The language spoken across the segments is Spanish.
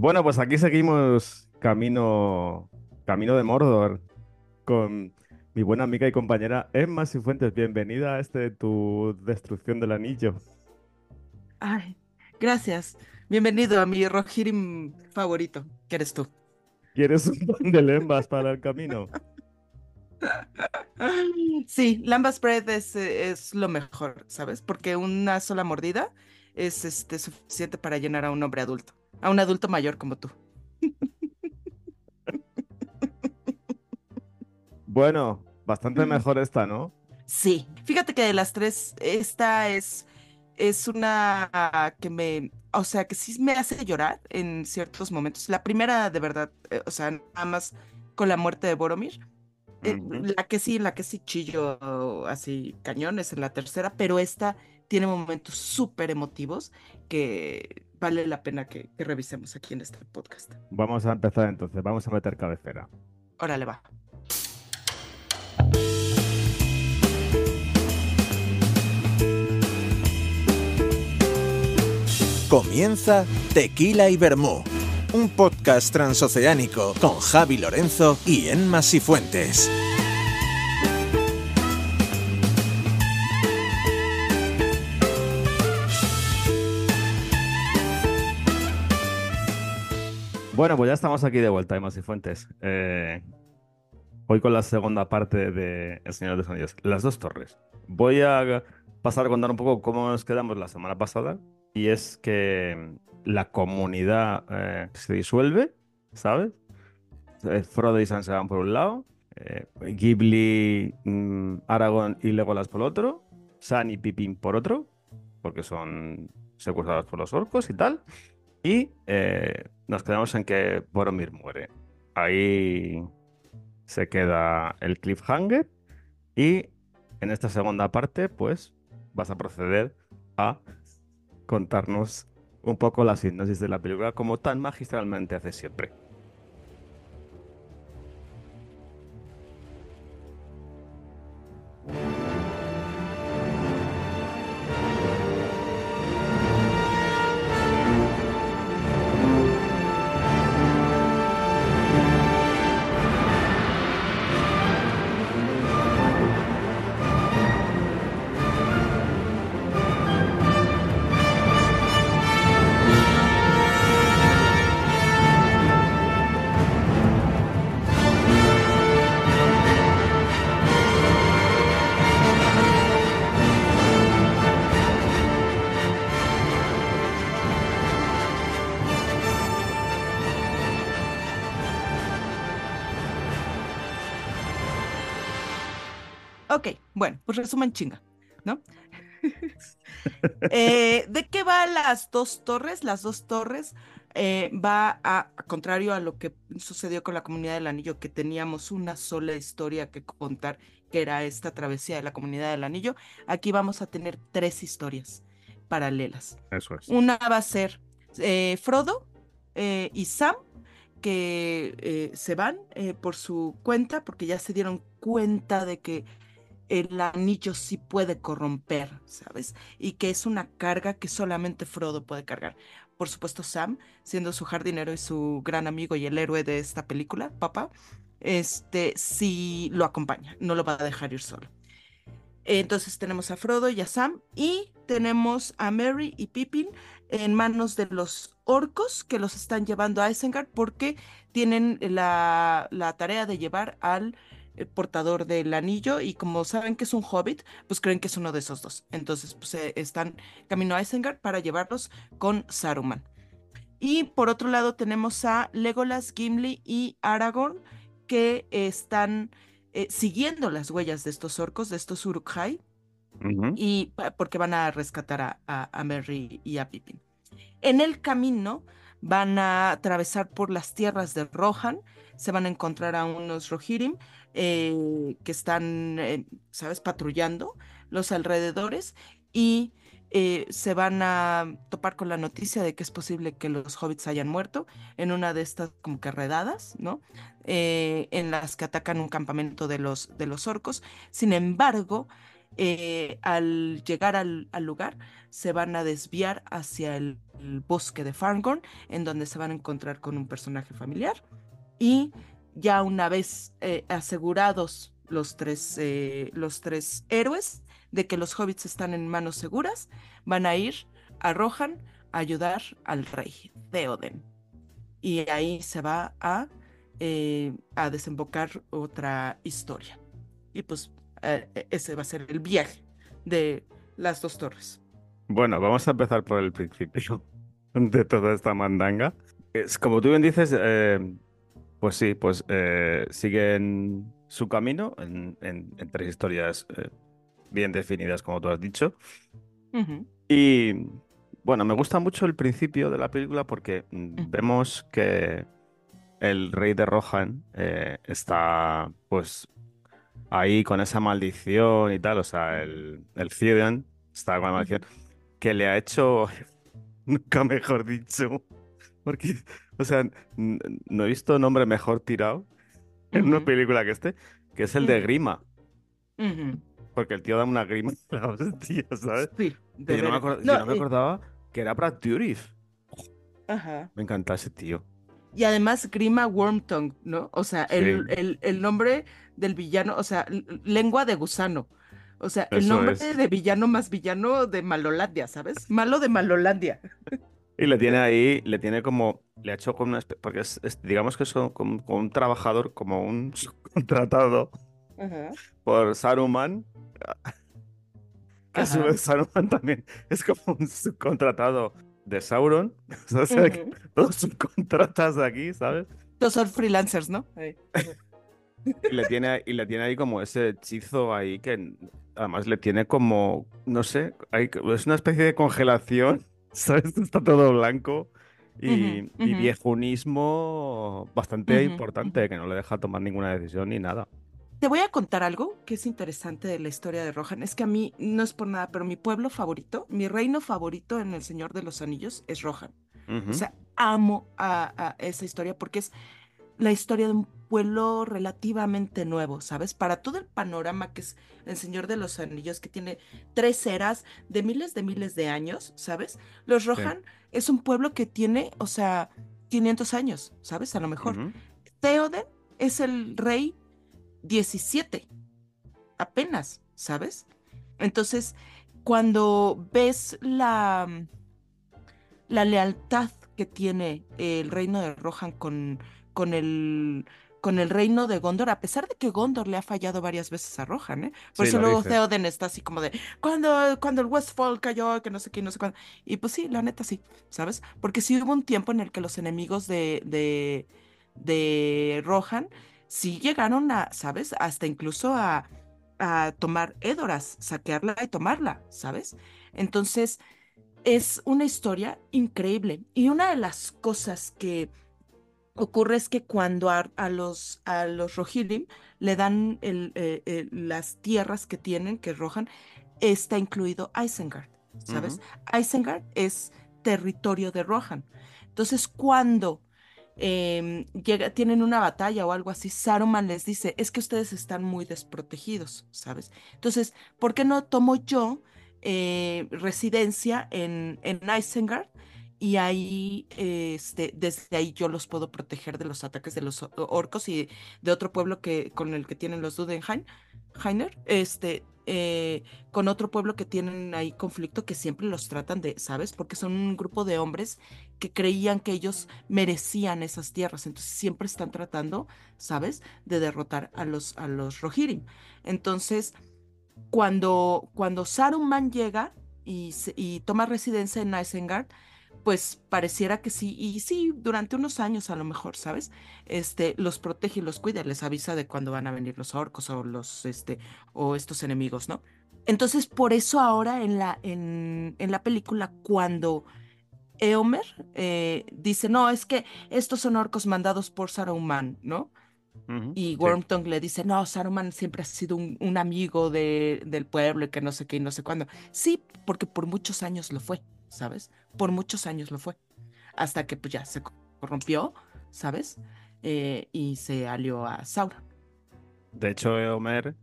Bueno, pues aquí seguimos camino, camino de Mordor con mi buena amiga y compañera Emma Cifuentes. Bienvenida a este tu destrucción del anillo. Ay, gracias. Bienvenido a mi Rohirrim favorito, que eres tú. ¿Quieres un pan de lembas para el camino? Sí, lambas bread es, es lo mejor, ¿sabes? Porque una sola mordida es este, suficiente para llenar a un hombre adulto, a un adulto mayor como tú. Bueno, bastante mejor esta, ¿no? Sí, fíjate que de las tres, esta es, es una que me, o sea, que sí me hace llorar en ciertos momentos. La primera, de verdad, eh, o sea, nada más con la muerte de Boromir. Eh, la que sí, la que sí chillo así cañones en la tercera, pero esta tiene momentos súper emotivos que vale la pena que, que revisemos aquí en este podcast. Vamos a empezar entonces, vamos a meter cabecera. Órale, va. Comienza Tequila y Vermú, un podcast transoceánico con Javi Lorenzo y Enma Sifuentes. Bueno, pues ya estamos aquí de vuelta, Emma Cifuentes. Eh, hoy con la segunda parte de El Señor de los Anillos, Las dos torres. Voy a pasar a contar un poco cómo nos quedamos la semana pasada. Y es que la comunidad eh, se disuelve, ¿sabes? Eh, Frodo y Sam se van por un lado, eh, Ghibli, mm, Aragorn y Legolas por otro, Sam y Pippin por otro, porque son secuestrados por los orcos y tal. Y eh, nos quedamos en que Boromir muere. Ahí se queda el cliffhanger. Y en esta segunda parte, pues vas a proceder a contarnos un poco la sinopsis de la película, como tan magistralmente hace siempre. Resumen chinga, ¿no? Eh, ¿De qué va las dos torres? Las dos torres eh, va a, contrario a lo que sucedió con la comunidad del anillo, que teníamos una sola historia que contar, que era esta travesía de la comunidad del anillo. Aquí vamos a tener tres historias paralelas. Eso es. Una va a ser eh, Frodo y Sam, que se van por su cuenta, porque ya se dieron cuenta de que el anillo sí puede corromper, ¿sabes? Y que es una carga que solamente Frodo puede cargar. Por supuesto, Sam, siendo su jardinero y su gran amigo y el héroe de esta película, papá, este sí lo acompaña, no lo va a dejar ir solo. Entonces tenemos a Frodo y a Sam y tenemos a Merry y Pippin en manos de los orcos que los están llevando a Isengard porque tienen la, la tarea de llevar al portador del anillo y como saben que es un hobbit, pues creen que es uno de esos dos. Entonces pues, eh, están camino a Isengard para llevarlos con Saruman. Y por otro lado tenemos a Legolas, Gimli y Aragorn que están eh, siguiendo las huellas de estos orcos, de estos Uruk-hai, y porque van a rescatar a, a, a Merry y a Pippin. En el camino van a atravesar por las tierras de Rohan, se van a encontrar a unos Rohirrim eh, que están, eh, ¿sabes?, patrullando los alrededores y eh, se van a topar con la noticia de que es posible que los hobbits hayan muerto en una de estas como que redadas, ¿no? En las que atacan un campamento de los, de los orcos. Sin embargo, al llegar al, al, lugar se van a desviar hacia el, el, bosque de Farngorn, en donde se van a encontrar con un personaje familiar. Y ya una vez eh, asegurados los tres, eh, los tres héroes de que los hobbits están en manos seguras, van a ir a Rohan a ayudar al rey, Theoden. Y ahí se va a, eh, a desembocar otra historia. Y pues eh, ese va a ser el viaje de las dos torres. Bueno, vamos a empezar por el principio de toda esta mandanga. Es como tú bien dices, pues sí, pues eh, siguen su camino en, en, en tres historias eh, bien definidas, como tú has dicho. Uh -huh. Y bueno, me gusta mucho el principio de la película porque uh -huh. vemos que el rey de Rohan eh, está pues ahí con esa maldición y tal, o sea, el, el Theoden está con la maldición que le ha hecho, nunca mejor dicho, porque, o sea, no he visto nombre mejor tirado en uh -huh. una película que este, que es el de Grima. Uh -huh. Porque el tío da una grima a la hostia, ¿sabes? Sí, yo no, me acord... no, yo no me acordaba que era Brad Dourif. Ajá. Me encanta ese tío. Y además Grima Wormtongue, ¿no? O sea, el, sí. el, el, nombre del villano, o sea, lengua de gusano. O sea, el nombre es. de villano más villano de Malolandia, ¿sabes? Malo de Malolandia. Y le tiene ahí, le tiene como, le ha hecho como una especie, porque es, es, digamos que es como, como, un trabajador, como un subcontratado uh -huh. por Saruman. Que a su vez Saruman también es como un subcontratado de Sauron. O sea, uh -huh. todos subcontratas aquí, ¿sabes? Todos son freelancers, ¿no? y, le tiene, y le tiene ahí como ese hechizo ahí que además le tiene como, no sé, hay, es una especie de congelación, ¿sabes? Está todo blanco y, uh -huh, y viejunismo bastante importante que no le deja tomar ninguna decisión ni nada. Te voy a contar algo que es interesante de la historia de Rohan. Es que a mí no es por nada, pero mi pueblo favorito, mi reino favorito en El Señor de los Anillos es Rohan. O sea, amo a, a, esa historia porque es la historia de un pueblo relativamente nuevo, ¿sabes? Para todo el panorama que es El Señor de los Anillos, que tiene tres eras de miles de miles de años, ¿sabes? Los Rohan sí. es un pueblo que tiene, o sea, 500 años, ¿sabes? A lo mejor. Uh -huh. Theoden es el rey 17, apenas, ¿sabes? Entonces, cuando ves la, la lealtad que tiene el reino de Rohan con, con, el, con el reino de Gondor, a pesar de que Gondor le ha fallado varias veces a Rohan, ¿eh? Por sí, eso luego dice. Theoden está así como de, cuando, cuando el Westfall cayó, que no sé qué, no sé cuándo. Y pues sí, la neta sí, ¿sabes? Porque sí hubo un tiempo en el que los enemigos de, de, de Rohan sí llegaron a, ¿sabes? Hasta incluso a, a tomar Edoras, saquearla y tomarla, ¿sabes? Entonces, es una historia increíble. Y una de las cosas que ocurre es que cuando a, a los, a los le dan el, eh, eh, las tierras que tienen, que Rohan, está incluido Isengard, ¿sabes? Uh -huh. Isengard es territorio de Rohan. Entonces, cuando eh, llega, tienen una batalla o algo así, Saruman les dice, es que ustedes están muy desprotegidos, ¿sabes? Entonces, ¿por qué no tomo yo eh, residencia en, en Isengard? Y ahí, este, desde ahí yo los puedo proteger de los ataques de los orcos y de otro pueblo que, con el que tienen los Dudenheim, Heiner, este, eh, con otro pueblo que tienen ahí conflicto que siempre los tratan de, ¿sabes? Porque son un grupo de hombres que creían que ellos merecían esas tierras, entonces siempre están tratando, ¿sabes? De derrotar a los, a los Rohirrim. Entonces, cuando, cuando Saruman llega y, y toma residencia en Isengard, pues pareciera que sí, y sí, durante unos años a lo mejor, ¿sabes? Este, los protege y los cuida, les avisa de cuándo van a venir los orcos o los, este, o estos enemigos, ¿no? Entonces, por eso ahora en la, en, en la película, cuando Eomer eh, dice, no, es que estos son orcos mandados por Saruman, ¿no? Uh -huh, y Wormtongue sí. le dice, no, Saruman siempre ha sido un, un amigo de, del pueblo y que no sé qué y no sé cuándo. Sí, porque por muchos años lo fue. ¿Sabes? Por muchos años lo fue. Hasta que pues ya se corrompió, ¿sabes? Eh, y se alió a Sauron. De hecho, Homer,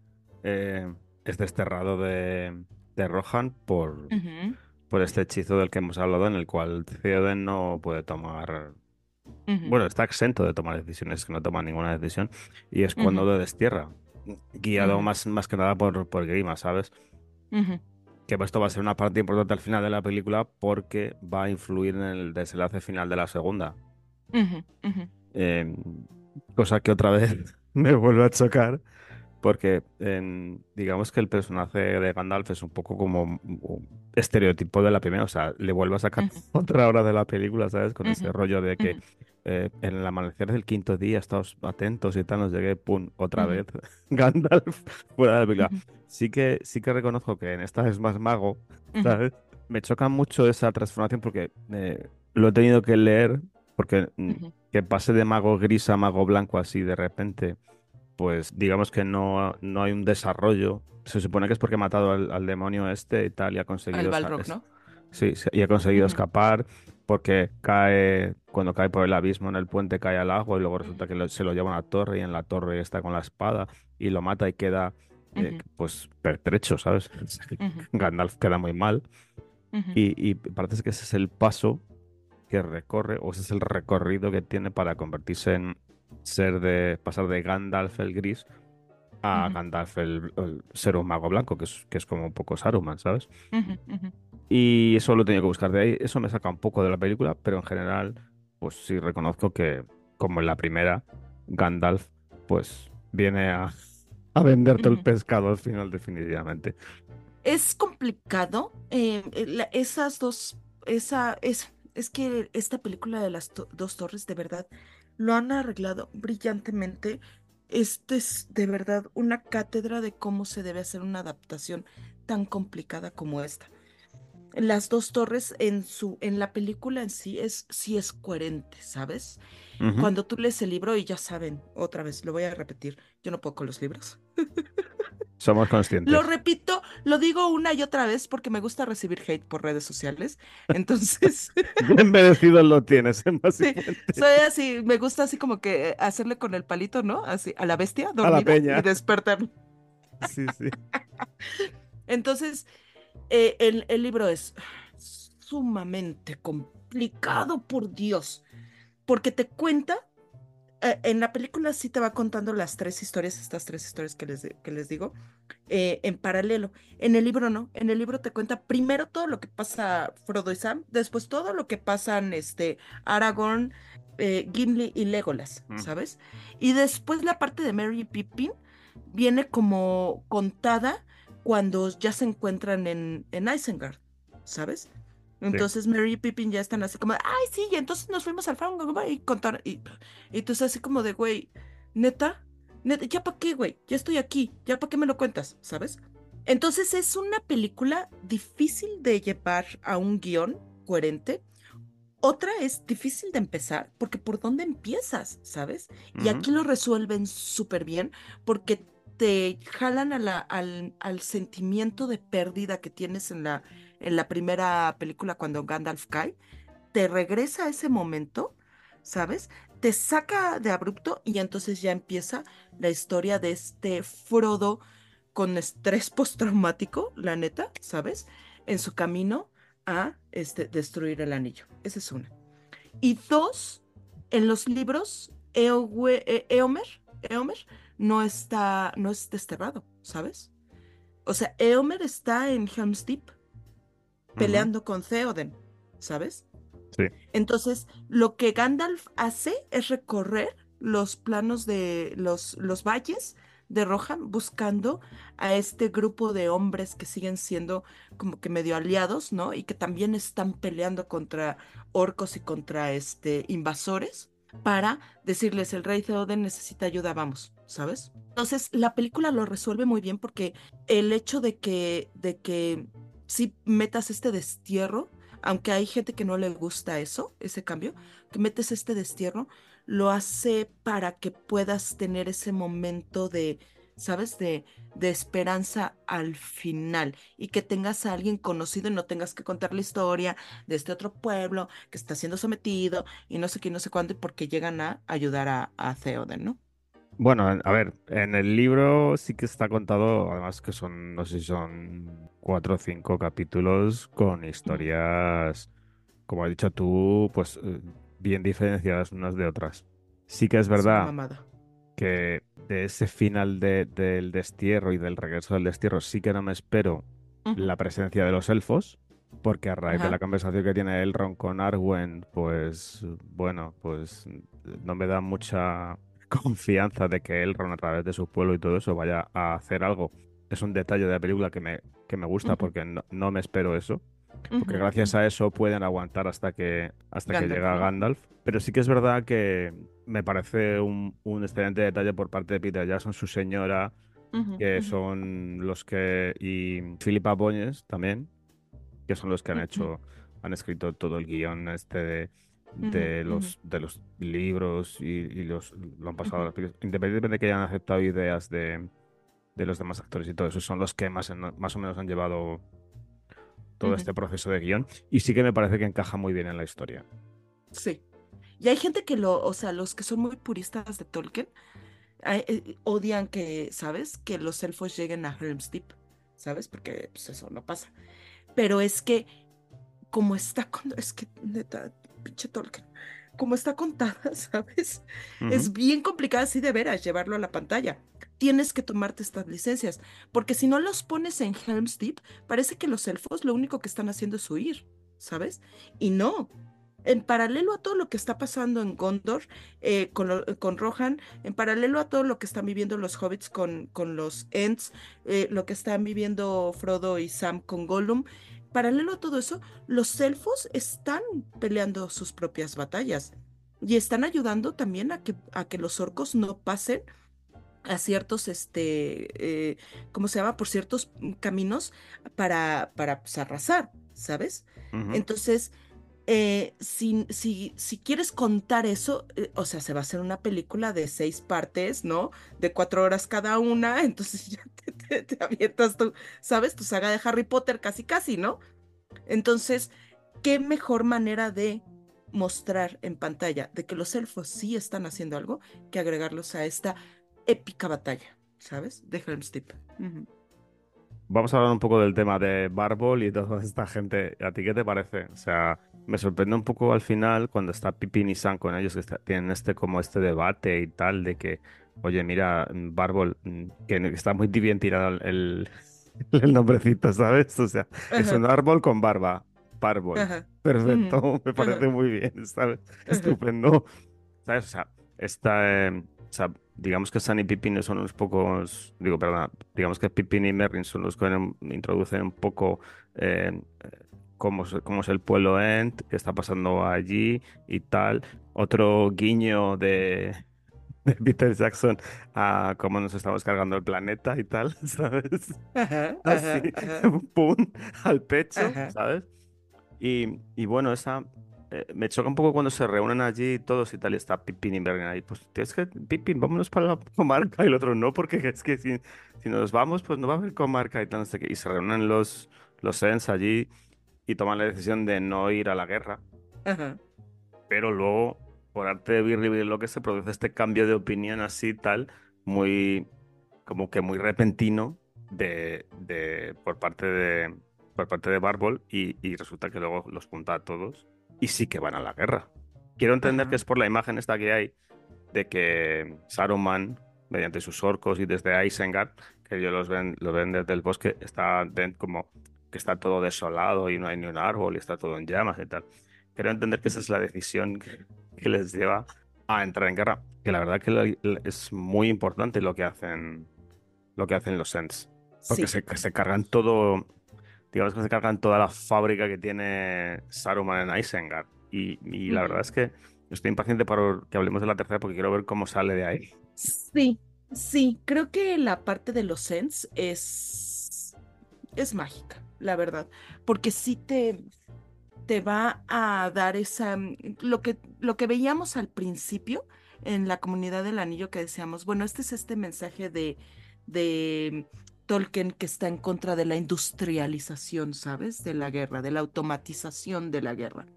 eh, es desterrado de, de Rohan por, por este hechizo del que hemos hablado, en el cual Theoden no puede tomar. Bueno, está exento de tomar decisiones, que no toma ninguna decisión, y es cuando lo destierra, guiado más, más que nada por, por Grima, ¿sabes? Que esto va a ser una parte importante al final de la película porque va a influir en el desenlace final de la segunda. Eh, cosa que otra vez me vuelve a chocar porque em, digamos que el personaje de Gandalf es un poco como un estereotipo de la primera, o sea, le vuelve a sacar otra hora de la película, ¿sabes? Con ese rollo de que. Eh, en el amanecer del quinto día, estamos atentos y tal, nos llegue, pum, otra vez Gandalf fuera de la película. Sí que, sí que reconozco que en esta es más mago. Me choca mucho esa transformación porque eh, lo he tenido que leer porque mm, que pase de mago gris a mago blanco así de repente, pues digamos que no, no hay un desarrollo. Se supone que es porque ha matado al, al demonio este y tal y ha Al conseguido... sa- Balrog, ¿no? Sí, y ha conseguido escapar porque cae, cuando cae por el abismo en el puente cae al agua y luego resulta que lo- se lo lleva a una torre y en la torre está con la espada y lo mata y queda eh, Ujú. pues pertrecho, ¿sabes? Ujú. Gandalf queda muy mal Ujú. y, y parece que ese es el paso que recorre o ese es el recorrido que tiene para convertirse en ser de pasar de Gandalf el gris a. Gandalf el, el ser un mago blanco, que es, que es como un poco Saruman, ¿sabes? Y eso lo he tenido que buscar de ahí. Eso me saca un poco de la película, pero en general, pues sí reconozco que, como en la primera, Gandalf, pues viene a, a venderte el pescado al final, definitivamente. Es complicado. eh, esas dos, esa, es, es que esta película de las to- dos torres, de verdad, lo han arreglado brillantemente. Esto es de verdad una cátedra de cómo se debe hacer una adaptación tan complicada como esta. Las dos torres en su, en la película en sí es, sí es coherente, ¿sabes? Ujú. Cuando tú lees el libro, y ya saben, otra vez, lo voy a repetir, yo no puedo con los libros. Somos Lo conscientes. repito, lo digo una y otra vez porque me gusta recibir hate por redes sociales. Entonces, Bien merecido lo tienes, sí, soy así, me gusta así como que hacerle con el palito, ¿no? Así, a la bestia A la peña. y despertar. Sí, sí. Entonces, eh, el, el libro es sumamente complicado, por Dios, porque te cuenta, eh, en la película sí te va contando las tres historias, estas tres historias que les, que les digo, eh, en paralelo. En el libro no, en el libro te cuenta primero todo lo que pasa Frodo y Sam, después todo lo que pasan este, Aragorn, Gimli y Legolas, Mm. ¿sabes? Y después la parte de Merry y Pippin viene como contada cuando ya se encuentran en, en Isengard, ¿sabes? Entonces Mary y Pippin ya están así como, ay, sí, y entonces nos fuimos al Frown y contaron, y, y estás así como de, güey, neta, neta, ya para qué, güey, ya estoy aquí, ya para qué me lo cuentas, ¿sabes? Entonces es una película difícil de llevar a un guion coherente. Otra es difícil de empezar, porque por dónde empiezas, ¿sabes? Y Ujú. aquí lo resuelven súper bien, porque te jalan al, al sentimiento de pérdida que tienes en la, en la primera película cuando Gandalf cae, te regresa a ese momento, ¿sabes? Te saca de abrupto y entonces ya empieza la historia de este Frodo con estrés postraumático, la neta, ¿sabes? En su camino a este, destruir el anillo. Esa es una. Y dos, en los libros, eh, Eomer no está, no es desterrado, ¿sabes? O sea, Eomer está en Helm's Deep peleando con Theoden, ¿sabes? Sí. Entonces, lo que Gandalf hace es recorrer los planos de los, los valles de Rohan buscando a este grupo de hombres que siguen siendo como que medio aliados, ¿no? Y que también están peleando contra orcos y contra este invasores para decirles el rey Theoden necesita ayuda, vamos, ¿sabes? Entonces, la película lo resuelve muy bien porque el hecho de que de que si metas este destierro, aunque hay gente que no le gusta eso, ese cambio, que metes este destierro, lo hace para que puedas tener ese momento de, ¿sabes? De, de esperanza al final y que tengas a alguien conocido y no tengas que contar la historia de este otro pueblo que está siendo sometido y no sé qué, no sé cuándo, porque llegan a ayudar a, a Theoden, ¿no? Bueno, a ver, en el libro sí que está contado, además que son, no sé si son cuatro o cinco capítulos con historias, como has dicho tú, pues eh, bien diferenciadas unas de otras. Sí que es verdad que de ese final de- del destierro y del regreso del destierro sí que no me espero la presencia de los elfos, porque a raíz de la conversación que tiene Elrond con Arwen, pues bueno, pues no me da mucha confianza de que Elrond a través de su pueblo y todo eso vaya a hacer algo. Es un detalle de la película que me, que me gusta porque no, no me espero eso, porque gracias a eso pueden aguantar hasta que, hasta que Gandalf, llega ¿no? Gandalf. Pero sí que es verdad que me parece un, un excelente detalle por parte de Peter Jackson, su señora, que son los que. y Philippa Boñes también, que son los que han hecho, han escrito todo el guion este de, de los, de los libros y, y los, lo han pasado a las películas. Independientemente de que hayan aceptado ideas de, de los demás actores y todo eso, son los que más, más o menos han llevado todo este proceso de guion. Y sí que me parece que encaja muy bien en la historia. Sí. Y hay gente que lo, o sea, los que son muy puristas de Tolkien, eh, odian que, ¿sabes? Que los elfos lleguen a Helm's Deep, ¿sabes? Porque pues, eso no pasa. Pero es que, como está es que, neta, pinche Tolkien, como está contada, ¿sabes? Es bien complicado así de veras llevarlo a la pantalla. Tienes que tomarte estas licencias, porque si no los pones en Helm's Deep, parece que los elfos lo único que están haciendo es huir, ¿sabes? Y no. En paralelo a todo lo que está pasando en Gondor eh, con, lo- con Rohan, en paralelo a todo lo que están viviendo los hobbits con, con los Ents, eh, lo que están viviendo Frodo y Sam con Gollum, paralelo a todo eso, los elfos están peleando sus propias batallas y están ayudando también a que, a que los orcos no pasen a ciertos, este, eh, ¿cómo se llama? Por ciertos caminos para, para pues, arrasar, ¿sabes? Entonces, eh, si, si, si quieres contar eso, eh, o sea, se va a hacer una película de seis partes, ¿no? De cuatro horas cada una, entonces ya te, te, te avientas tú, ¿sabes? Tu saga de Harry Potter casi, casi, ¿no? Entonces, ¿qué mejor manera de mostrar en pantalla de que los elfos sí están haciendo algo que agregarlos a esta épica batalla, ¿sabes? De Helm's Deep. Vamos a hablar un poco del tema de Barbol y toda esta gente. ¿A ti qué te parece? O sea, me sorprende un poco al final cuando está Pippin y Sam con ellos, que está- tienen este como este debate y tal, de que, oye, mira, mm, Barbol, mm, que está muy bien tirado el, el nombrecito, ¿sabes? O sea, es un árbol con barba. Barbol. ajá, Perfecto, me parece muy bien, ¿sabes? Estupendo. ¿Sabes? O sea, esta, eh, o sea, digamos que Sam y Pippin son unos pocos, digo, perdona, digamos que Pippin y Merlin son los que introducen un poco eh, cómo, es- cómo es el pueblo Ent, qué está pasando allí y tal. Otro guiño de, de Peter Jackson a cómo nos estamos cargando el planeta y tal, ¿sabes? ajá, Así, ajá, ajá, pum, al pecho. ¿sabes? Y, y bueno, esa eh, me choca un poco cuando se reúnen allí todos y tal, y está Pippin y Merlin ahí. Pues tienes que, Pippin, vámonos para la comarca, y el otro no, porque es que si, si nos vamos, pues no va a haber comarca y tal, no sé qué. Y se reúnen los, los Ents allí y toman la decisión de no ir a la guerra, Ajá. pero luego, por arte de birri lo que se produce este cambio de opinión así, tal, muy, como que muy repentino de, de, por parte de, por parte de Barbol y, y resulta que luego los junta a todos y sí que van a la guerra. Quiero entender que es por la imagen esta que hay de que Saruman, mediante sus orcos y desde Isengard, que ellos los ven, lo ven desde el bosque, está como que está todo desolado y no hay ni un árbol y está todo en llamas y tal. Quiero entender que esa es la decisión que, que les lleva a entrar en guerra. Que la verdad que lo- es muy importante lo que hacen, lo que hacen los Ents. Porque Sí. se, cargan todo, digamos que se cargan toda la fábrica que tiene Saruman en Isengard. Y, y la verdad es que estoy impaciente para que hablemos de la tercera porque quiero ver cómo sale de ahí. Sí, sí, creo que la parte de los Sens es, es mágica, la verdad, porque sí te, te va a dar esa, mm, lo que, lo que veíamos al principio en la comunidad del anillo que decíamos, bueno, este es este mensaje de, de Tolkien que está en contra de la industrialización, ¿sabes? De la guerra, de la automatización de la guerra,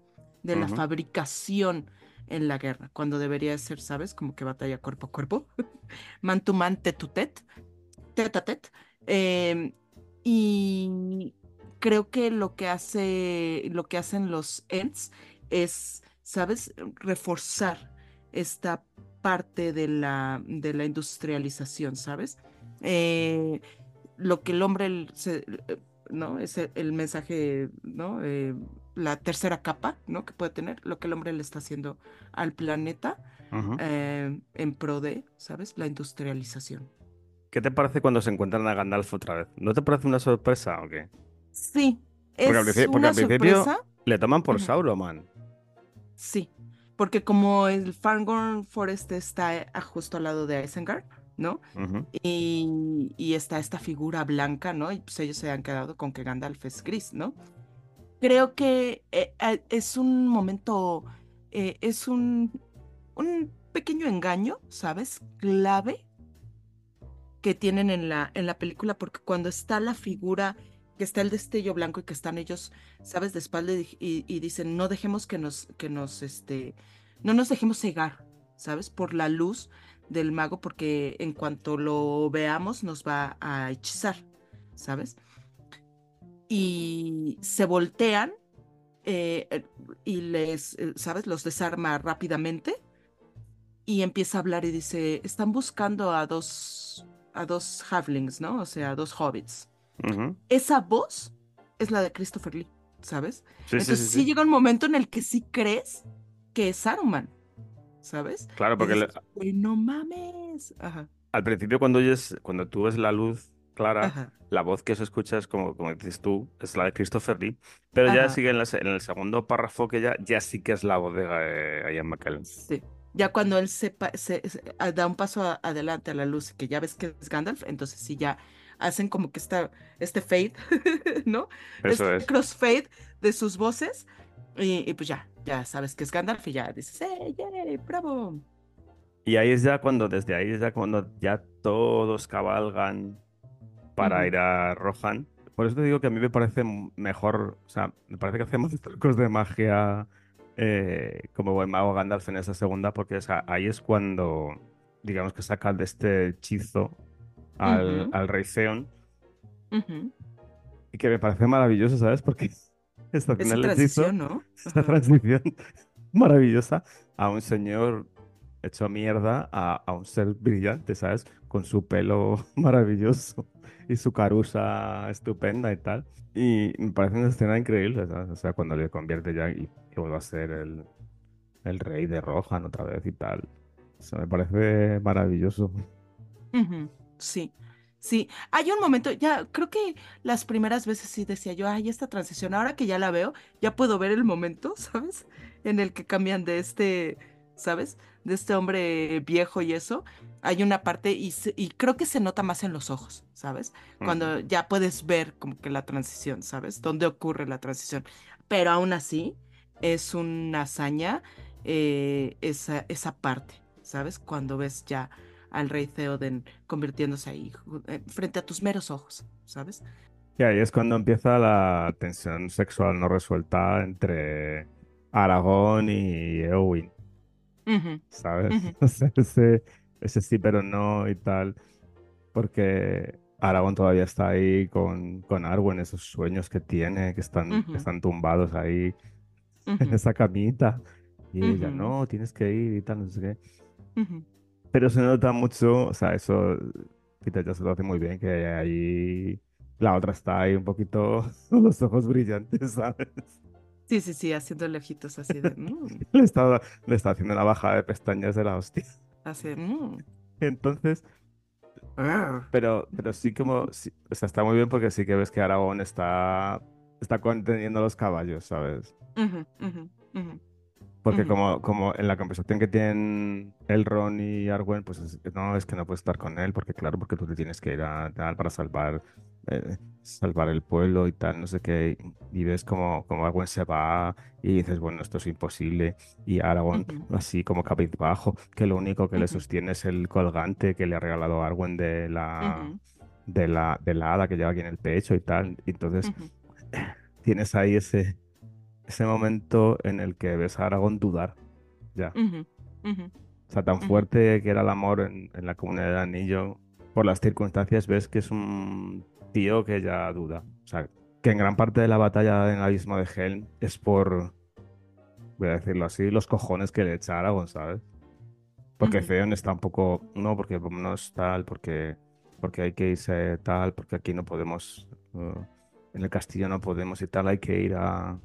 de la fabricación en la guerra, cuando debería ser, ¿sabes? Como que batalla cuerpo a cuerpo, man to man, tet to tet, tet a tet. Em, y creo que lo que hace, lo que hacen los Ents es, ¿sabes? Reforzar esta parte de la, de la industrialización, ¿sabes? Eh, lo que el hombre, se, ¿no? Es el, mensaje, ¿no? Eh, la tercera capa, ¿no? Que puede tener, lo que el hombre le está haciendo al planeta eh, en pro de, ¿sabes? La industrialización. ¿Qué te parece cuando se encuentran a Gandalf otra vez? ¿No te parece una sorpresa o qué? Sí, es porque al, una principio sorpresa. le toman por Sauron. Sí, porque como el Fangorn Forest está justo al lado de Isengard, ¿no? y, está esta figura blanca, ¿no? Y pues ellos se han quedado con que Gandalf es gris, ¿no? Creo que eh, eh, es un momento, eh, es un, un pequeño engaño, ¿sabes? Clave que tienen en la, en la película, porque cuando está la figura, que está el destello blanco y que están ellos, ¿sabes? De espalda y, dicen, no dejemos que nos, que nos, este, no nos dejemos cegar, ¿sabes? Por la luz del mago porque en cuanto lo veamos nos va a hechizar, ¿sabes? Y se voltean eh, y les, eh, ¿sabes? Los desarma rápidamente y empieza a hablar y dice, están buscando a dos, a dos halflings, ¿no? O sea, a dos hobbits. Esa voz es la de Christopher Lee, ¿sabes? Entonces sí, llega un momento en el que sí crees que es Saruman. ¿sabes? Claro, porque... no mames. Al principio cuando oyes, cuando tú ves la luz clara, la voz que se escucha es como, como dices tú, es la de Christopher Lee, pero ya sigue en, el segundo párrafo que ya, ya sí que es la voz de eh, Ian McKellen. Sí. Ya cuando él se, ah, da un paso adelante a la luz, que ya ves que es Gandalf, entonces sí ya hacen como que está este fade, ¿no? Eso este es. crossfade de sus voces y, pues ya, ya sabes que es Gandalf y ya dices, ¡eh, yeah, bravo! Y ahí es ya cuando, desde ahí es ya cuando ya todos cabalgan para ir a Rohan. Por eso te digo que a mí me parece mejor, o sea, me parece que hacemos trucos de magia eh, como buen mago Gandalf en esa segunda, porque ahí es cuando, digamos que saca de este hechizo al, al rey Theon. Y que me parece maravilloso, ¿sabes? Porque esta transición, ¿no? Esta transición maravillosa a un señor hecho mierda a, un ser brillante, ¿sabes? Con su pelo maravilloso y su carusa estupenda y tal. Y me parece una escena increíble, ¿sabes? O sea, cuando le convierte ya y, vuelve a ser el, el, rey de Rohan otra vez y tal. O sea, me parece maravilloso. Sí. Sí, hay un momento, ya creo que las primeras veces sí decía yo, ay, esta transición, ahora que ya la veo, ya puedo ver el momento, ¿sabes? En el que cambian de este, ¿sabes? De este hombre viejo y eso. Hay una parte y, y creo que se nota más en los ojos, ¿sabes? Cuando ya puedes ver como que la transición, ¿sabes? Dónde ocurre la transición. Pero aún así, es una hazaña eh, esa, esa parte, ¿sabes? Cuando ves ya al rey Theoden convirtiéndose ahí eh, frente a tus meros ojos, ¿sabes? Y ahí es cuando empieza la tensión sexual no resuelta entre Aragón y Eowyn. ¿Sabes? ese, ese sí, pero no y tal. Porque Aragón todavía está ahí con, con Arwen, esos sueños que tiene, que están, están tumbados ahí en esa camita. Y ella, no, tienes que ir y tal, no sé qué. Pero se nota mucho, o sea, eso Peter ya se lo hace muy bien, que ahí la otra está ahí un poquito con los ojos brillantes, ¿sabes? Sí, sí, sí, haciendo ojitos así de... Mm". le, está, le está haciendo una bajada de pestañas de la hostia. Así, mm". Entonces... Pero, pero sí como... o sea, está muy bien porque sí que ves que Aragón está, está conteniendo los caballos, ¿sabes? Porque como, como en la conversación que tienen el Ron y Arwen, pues no, es que no puedes estar con él, porque claro, porque tú te tienes que ir a tal para salvar, eh, salvar el pueblo y tal, no sé qué. Y ves como, como Arwen se va y dices, bueno, esto es imposible. Y Arwen así como cabizbajo, que lo único que le sostiene es el colgante que le ha regalado Arwen de la, de la, de la hada que lleva aquí en el pecho y tal. Y entonces tienes ahí ese ese momento en el que ves a Aragón dudar Ya. O sea, tan fuerte que era el amor en, en la comunidad del anillo, por las circunstancias ves que es un tío que ya duda. O sea, que en gran parte de la batalla en el abismo de Helm es por, voy a decirlo así, los cojones que le echa Aragorn, ¿sabes? Porque. Theon está un poco, no, porque no es tal, porque, porque hay que irse tal, porque aquí no podemos, eh, en el castillo no podemos y tal, hay que ir a,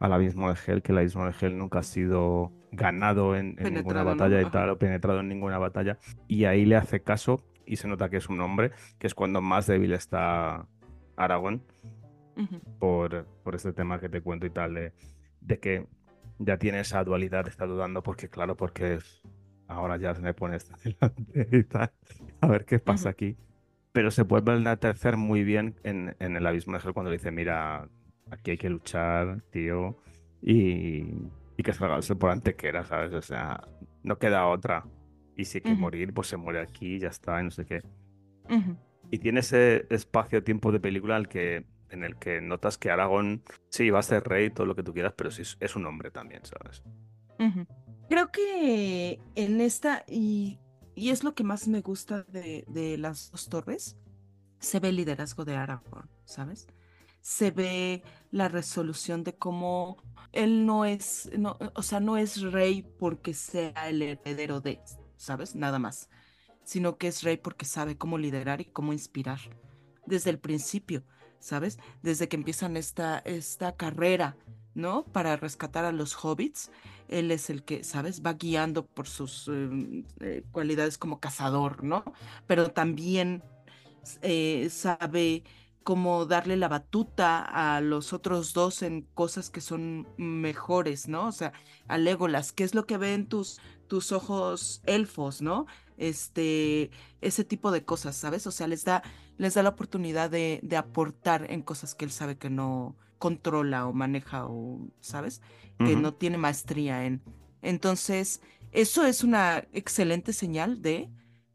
al abismo de Hel, que el abismo de Hel nunca ha sido ganado en, en ninguna batalla y tal, o penetrado en ninguna batalla. Y ahí le hace caso y se nota que es un hombre, que es cuando más débil está Aragorn Ujú. por, por este tema que te cuento y tal, de, de que ya tiene esa dualidad, está dudando porque, claro, porque ahora ya se me pone esto delante y tal, a ver qué pasa aquí. Pero se vuelve a enaltecer muy bien en, en el abismo de Hel cuando le dice, mira, aquí hay que luchar, tío, y, y que salgarse por antequera, ¿sabes? O sea, no queda otra. Y si hay que morir, pues se muere aquí, ya está, y no sé qué. Y tiene ese espacio-tiempo de película al que, en el que notas que Aragorn, sí, va a ser rey, todo lo que tú quieras, pero sí es, un hombre también, ¿sabes? Creo que en esta, y, y es lo que más me gusta de, de las dos torres, se ve el liderazgo de Aragorn, ¿sabes? Se ve la resolución de cómo él no es, no, o sea, no es rey porque sea el heredero de, ¿sabes? Nada más, sino que es rey porque sabe cómo liderar y cómo inspirar desde el principio, ¿sabes? Desde que empiezan esta, esta carrera, ¿no? Para rescatar a los hobbits, él es el que, ¿sabes? Va guiando por sus eh, eh, cualidades como cazador, ¿no? Pero también eh, sabe cómo darle la batuta a los otros dos en cosas que son mejores, ¿no? O sea, a Legolas, ¿qué es lo que ven tus, tus ojos elfos, ¿no? Este, ese tipo de cosas, ¿sabes? O sea, les da, les da la oportunidad de, de aportar en cosas que él sabe que no controla o maneja o, ¿sabes? Que no tiene maestría en. Entonces, eso es una excelente señal de,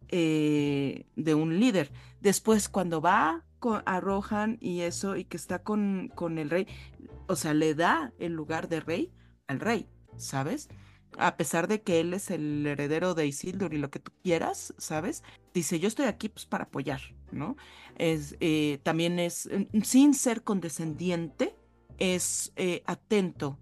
eh, de un líder. Después, cuando va con, a Rohan y eso, y que está con, con el rey, o sea, le da el lugar de rey al rey, ¿sabes? A pesar de que él es el heredero de Isildur y lo que tú quieras, ¿sabes? Dice, yo estoy aquí pues, para apoyar, ¿no? Es, eh, también es, sin ser condescendiente, es eh, atento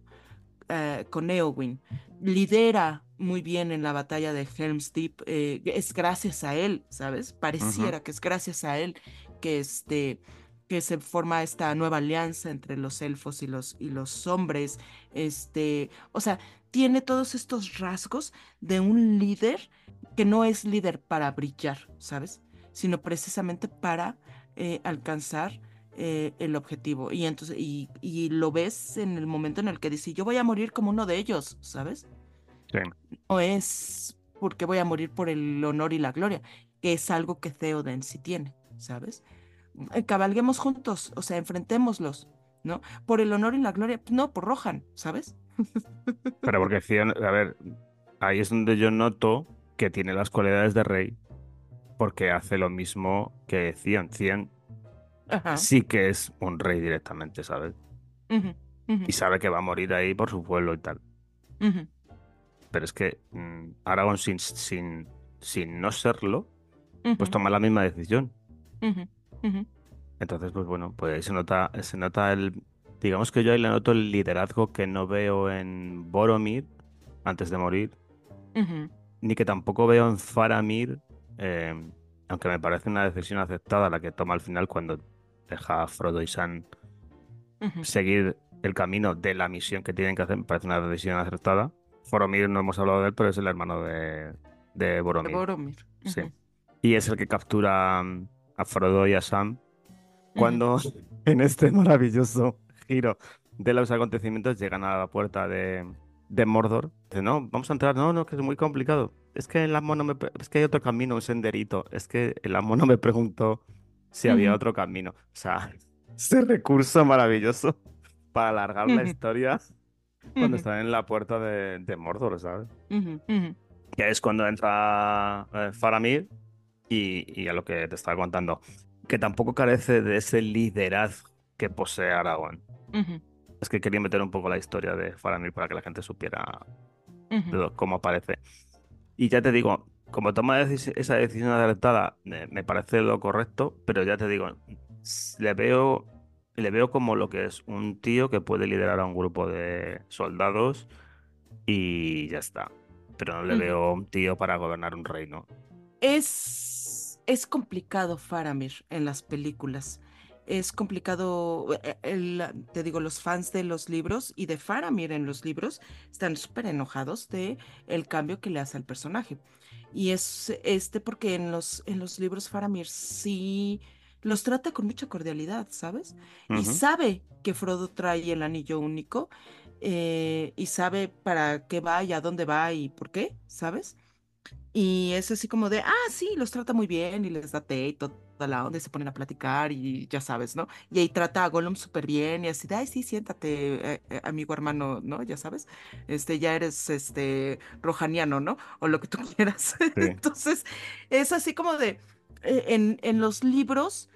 eh, con Eowyn. Lidera muy bien en la batalla de Helm's Deep. eh, es gracias a él, ¿sabes? Pareciera que es gracias a él que este que se forma esta nueva alianza entre los elfos y los, y los hombres. Este, o sea, tiene todos estos rasgos de un líder que no es líder para brillar, ¿sabes? Sino precisamente para eh, alcanzar eh, el objetivo. Y entonces, y, y lo ves en el momento en el que dice, yo voy a morir como uno de ellos, ¿sabes? Sí. No es porque voy a morir por el honor y la gloria, que es algo que Theoden sí tiene, ¿sabes? Eh, Cabalguemos juntos, o sea, enfrentémoslos, ¿no? Por el honor y la gloria, no, por Rohan, ¿sabes? Pero porque a ver, ahí es donde yo noto que tiene las cualidades de rey, porque hace lo mismo que Theon. Theon Ajá. sí que es un rey directamente, ¿sabes? Y sabe que va a morir ahí por su pueblo y tal. Pero es que mm, Aragorn sin, sin, sin no serlo, pues toma la misma decisión. Entonces, pues bueno, pues ahí se nota, se nota el. Digamos que yo ahí le noto el liderazgo que no veo en Boromir antes de morir, ni que tampoco veo en Faramir, eh, aunque me parece una decisión aceptada la que toma al final cuando deja a Frodo y Sam seguir el camino de la misión que tienen que hacer, me parece una decisión acertada. Boromir no hemos hablado de él, pero es el hermano de, de De Boromir. Boromir. Sí. Y es el que captura a Frodo y a Sam cuando en este maravilloso giro de los acontecimientos llegan a la puerta de, de Mordor. Dice, no, vamos a entrar. No, no, que es muy complicado. Es que el amo no me... Es que hay otro camino, un senderito. Es que el amo no me preguntó si había otro camino. O sea, ese recurso maravilloso para alargar la historia cuando están en la puerta de, de Mordor, ¿sabes? Que es cuando entra eh, Faramir y, y a lo que te estaba contando, que tampoco carece de ese liderazgo que posee Aragorn. Ujú, Es que quería meter un poco la historia de Faramir para que la gente supiera cómo aparece. Y ya te digo, como toma esa decisión acertada, me, parece lo correcto, pero ya te digo, le veo, le veo como lo que es un tío que puede liderar a un grupo de soldados y ya está. Pero no le veo un tío para gobernar un reino. Es, es complicado Faramir en las películas. Es complicado, eh, el- te digo, los fans de los libros y de Faramir en los libros están súper enojados de el cambio que le hace al personaje. Y es este porque en los, en los libros Faramir sí los trata con mucha cordialidad, ¿sabes? Y sabe que Frodo trae el anillo único eh, y sabe para qué va y a dónde va y por qué, ¿sabes? Y es así como de, ah, sí, los trata muy bien y les da té y toda la onda y se ponen a platicar y ya sabes, ¿no? Y ahí trata a Gollum súper bien y así de, ay, sí, siéntate, eh, eh, amigo hermano, ¿no? Ya sabes, este, ya eres, este, rojaniano, ¿no? O lo que tú quieras. Sí. Entonces, es así como de, eh, en, en los libros,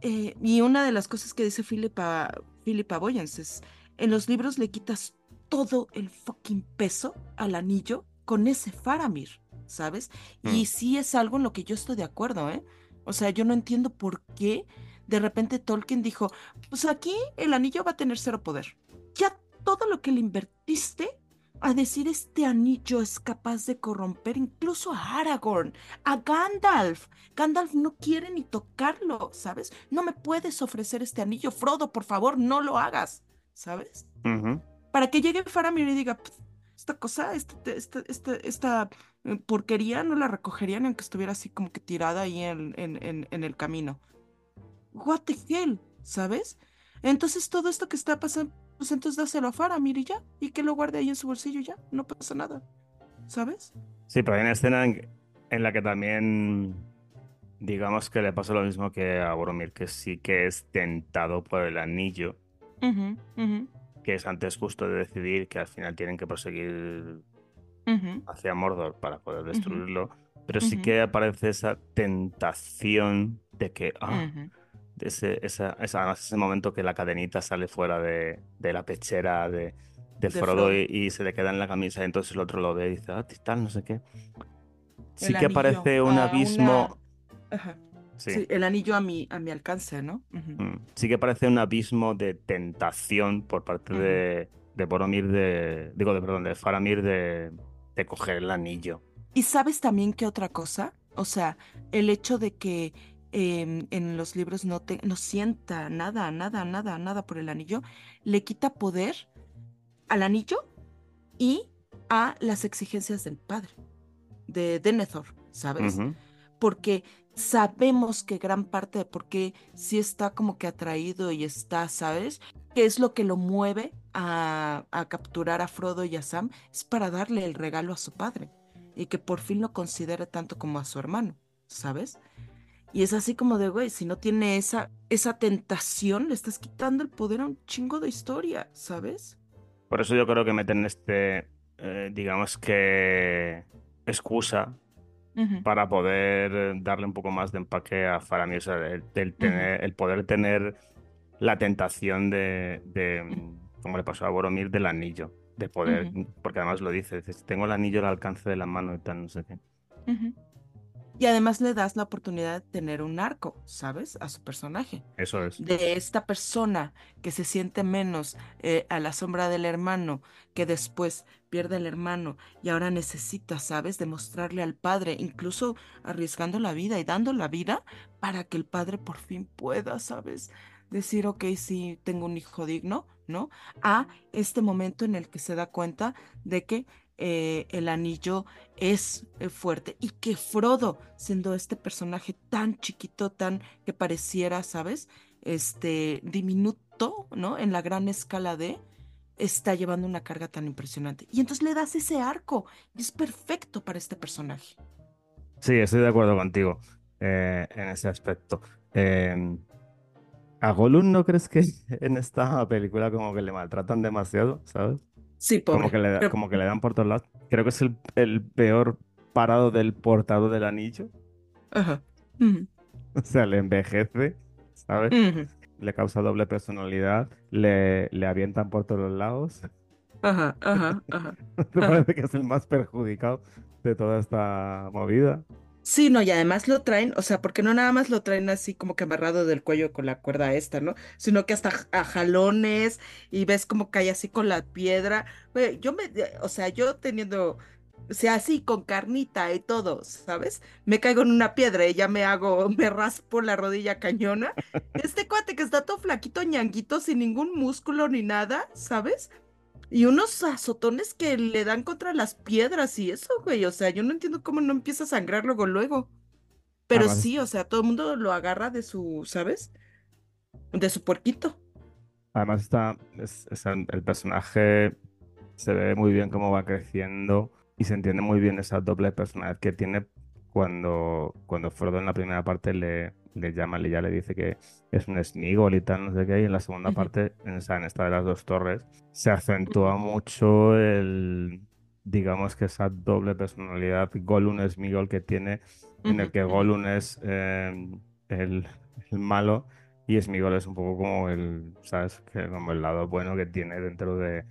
eh, y una de las cosas que dice Philippa, Philippa Boyens es, en los libros le quitas todo el fucking peso al anillo con ese Faramir, ¿sabes? Y Mm. sí es algo en lo que yo estoy de acuerdo, ¿eh? O sea, yo no entiendo por qué de repente Tolkien dijo, pues aquí el anillo va a tener cero poder. Ya todo lo que le invertiste a decir este anillo es capaz de corromper incluso a Aragorn, a Gandalf. Gandalf no quiere ni tocarlo, ¿sabes? No me puedes ofrecer este anillo, Frodo, por favor, no lo hagas, ¿sabes? Para que llegue Faramir y diga, "Pf, esta cosa, esta, esta, esta, esta, eh, porquería no la recogerían aunque estuviera así como que tirada ahí en, en, en, en el camino. What the hell, ¿sabes? Entonces todo esto que está pasando, pues entonces dáselo a Faramir y ya, y que lo guarde ahí en su bolsillo ya, no pasa nada, ¿sabes? Sí, pero hay una escena en, en la que también, digamos que le pasa lo mismo que a Boromir, que sí que es tentado por el anillo, que es antes justo de decidir que al final tienen que proseguir hacia Mordor para poder destruirlo. Pero sí que aparece esa tentación de que, ah, de ese, esa, esa- además ese momento que la cadenita sale fuera de, de la pechera de, de Frodo. Y, y se le queda en la camisa, y entonces el otro lo ve y dice, ah, tal, no sé qué. Sí El que anillo aparece un abismo. una- Ajá. Sí. Sí, el anillo a mi, a mi alcance, ¿no? Mm, Sí que parece un abismo de tentación por parte de, de Boromir de. Digo, de perdón, de Faramir de, de coger el anillo. ¿Y sabes también qué otra cosa? O sea, el hecho de que em, en los libros no, te, no sienta nada, nada, nada, nada por el anillo, le quita poder al anillo y a las exigencias del padre, de Denethor, ¿sabes? Porque sabemos que gran parte de por qué sí está como que atraído y está, ¿sabes? ¿Qué es lo que lo mueve a, a capturar a Frodo y a Sam? Es para darle el regalo a su padre y que por fin lo considere tanto como a su hermano, ¿sabes? Y es así como de, güey, si no tiene esa, esa tentación, le estás quitando el poder a un chingo de historia, ¿sabes? Por eso yo creo que meten este, eh, digamos que, excusa para poder darle un poco más de empaque a Faramir, o sea, el, el tener, el poder tener la tentación de, de, como le pasó a Boromir, del anillo, de poder, porque además lo dice, dice, tengo el anillo al alcance de la mano y tal, no sé qué. Y además le das la oportunidad de tener un arco, ¿sabes? A su personaje. Eso es. de esta persona que se siente menos eh, a la sombra del hermano, que después pierde el hermano y ahora necesita, ¿sabes?, demostrarle al padre, incluso arriesgando la vida y dando la vida para que el padre por fin pueda, ¿sabes? Decir, ok, sí, tengo un hijo digno, ¿no? A este momento en el que se da cuenta de que eh, el anillo es eh, fuerte y que Frodo, siendo este personaje tan chiquito, tan que pareciera, ¿sabes? Este diminuto, ¿no? En la gran escala de está llevando una carga tan impresionante. Y entonces le das ese arco y es perfecto para este personaje. Sí, estoy de acuerdo contigo eh, en ese aspecto. ¿A Gollum no crees que en esta película como que le maltratan demasiado, ¿sabes? Sí, Como que le, Pero- como que le dan por todos lados. Creo que es el, el peor parado del portado del anillo. Ajá. O sea, le envejece, ¿sabes? Le causa doble personalidad, le, le avientan por todos los lados. Ajá, ajá, ajá. ¿Te parece que es el más perjudicado de toda esta movida? Sí, no, y además lo traen, o sea, porque no nada más lo traen así como que amarrado del cuello con la cuerda esta, ¿no? Sino que hasta a jalones y ves como cae así con la piedra. Yo me, o sea, yo teniendo, o sea, así con carnita y todo, ¿sabes? Me caigo en una piedra y ya me hago, me raspo la rodilla cañona. Este cuate que está todo flaquito, ñanguito, sin ningún músculo ni nada, ¿sabes? Y unos azotones que le dan contra las piedras y eso, güey. O sea, yo no entiendo cómo no empieza a sangrar luego, luego. Pero Además, sí, o sea, todo el mundo lo agarra de su, ¿sabes? De su puerquito. además está, es- es el, el personaje se ve muy bien cómo va creciendo y se entiende muy bien esa doble personalidad que tiene cuando, cuando Frodo en la primera parte le, le llama, le, ya le dice que es un Sméagol y tal, no sé qué, y en la segunda parte, en, esa- en esta de las dos torres, se acentúa mucho el, digamos que esa doble personalidad Gollum-Sméagol que tiene, en el que. Gollum es eh, el, el malo y Sméagol es un poco como el, ¿sabes? Que como el lado bueno que tiene dentro de,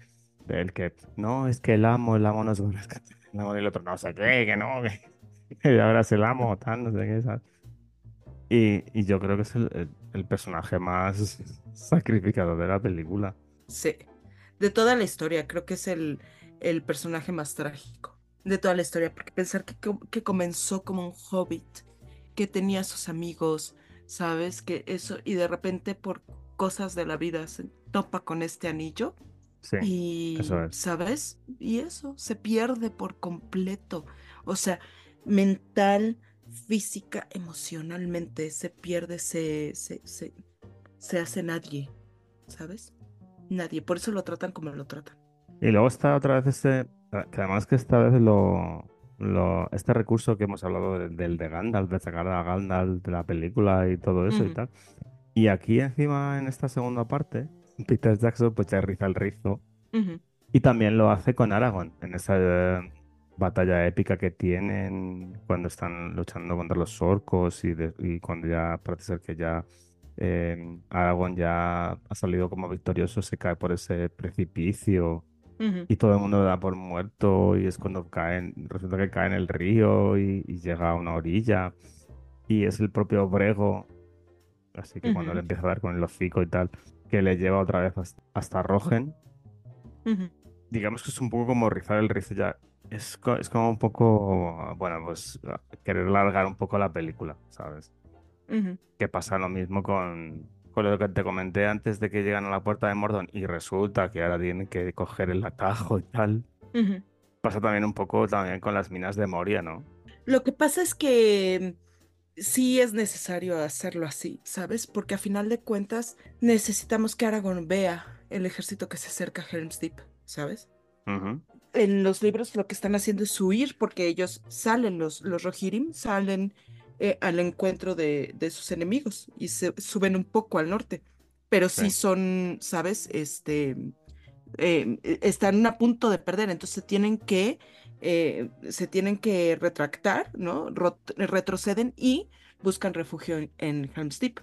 de él, que no, es que el amo, el amo no es bueno, el amo y el otro no sé qué, que no, que, que ahora es el amo, tal, no sé qué, ¿sabes? Y, y yo creo que es el, el- el personaje más sacrificado de la película. Sí. De toda la historia, creo que es el, el personaje más trágico de toda la historia. Porque pensar que, que comenzó como un hobbit, que tenía sus amigos, ¿sabes? Que eso, y de repente por cosas de la vida se topa con este anillo. Sí, Y, eso es. ¿sabes? Y eso se pierde por completo. O sea, mental, física, emocionalmente, se pierde, se, se, se, se hace nadie, ¿sabes? Nadie. Por eso lo tratan como lo tratan. Y luego está otra vez este, que además que esta vez lo, lo, este recurso que hemos hablado de- del de Gandalf, de sacar a Gandalf de la película y todo eso y tal. Y aquí encima, en esta segunda parte, Peter Jackson pues ya riza el rizo y también lo hace con Aragorn, en esa eh, batalla épica que tienen cuando están luchando contra los orcos y, de- y cuando ya parece ser que ya eh, Aragorn ya ha salido como victorioso, se cae por ese precipicio y todo el mundo lo da por muerto y es cuando caen, resulta que cae en el río y, y llega a una orilla y es el propio Brego, así que cuando le empieza a dar con el hocico y tal, que le lleva otra vez hasta, hasta Rogen, digamos que es un poco como rizar el rizo ya, es, es como un poco, bueno, pues querer largar un poco la película, ¿sabes? Que pasa lo mismo con, con lo que te comenté antes de que llegan a la puerta de Mordor y resulta que ahora tienen que coger el atajo y tal. Pasa también un poco también con las minas de Moria, ¿no? Lo que pasa es que sí es necesario hacerlo así, ¿sabes? Porque a final de cuentas necesitamos que Aragorn vea el ejército que se acerca a Helm's Deep, ¿sabes? En los libros lo que están haciendo es huir porque ellos salen, los, los Rohirrim salen eh, al encuentro de, de sus enemigos y se suben un poco al norte, pero sí Sí. son, ¿sabes? Este, eh, eh, están a punto de perder, entonces tienen que, eh, se tienen que retractar, ¿no? Rot- retroceden y buscan refugio en, en Helm's Deep,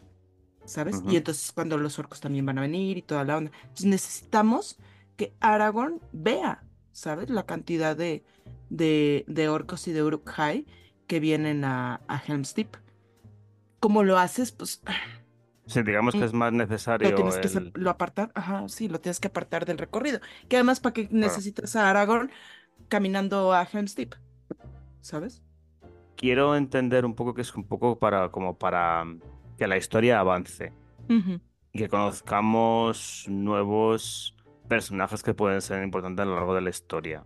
¿sabes? Y entonces cuando los orcos también van a venir y toda la onda. Entonces necesitamos que Aragorn vea, ¿sabes? La cantidad de, de, de orcos y de Uruk-hai que vienen a, a Helm's Deep. ¿Cómo lo haces? Pues Sí, digamos que Mm, es más lo necesario tienes que el... lo apartar, ajá, sí, lo tienes que apartar del recorrido. Que además, ¿para qué necesitas a Aragorn caminando a Helm's Deep? ¿Sabes? Quiero entender un poco que es un poco para como para que la historia avance y que conozcamos nuevos personajes que pueden ser importantes a lo largo de la historia.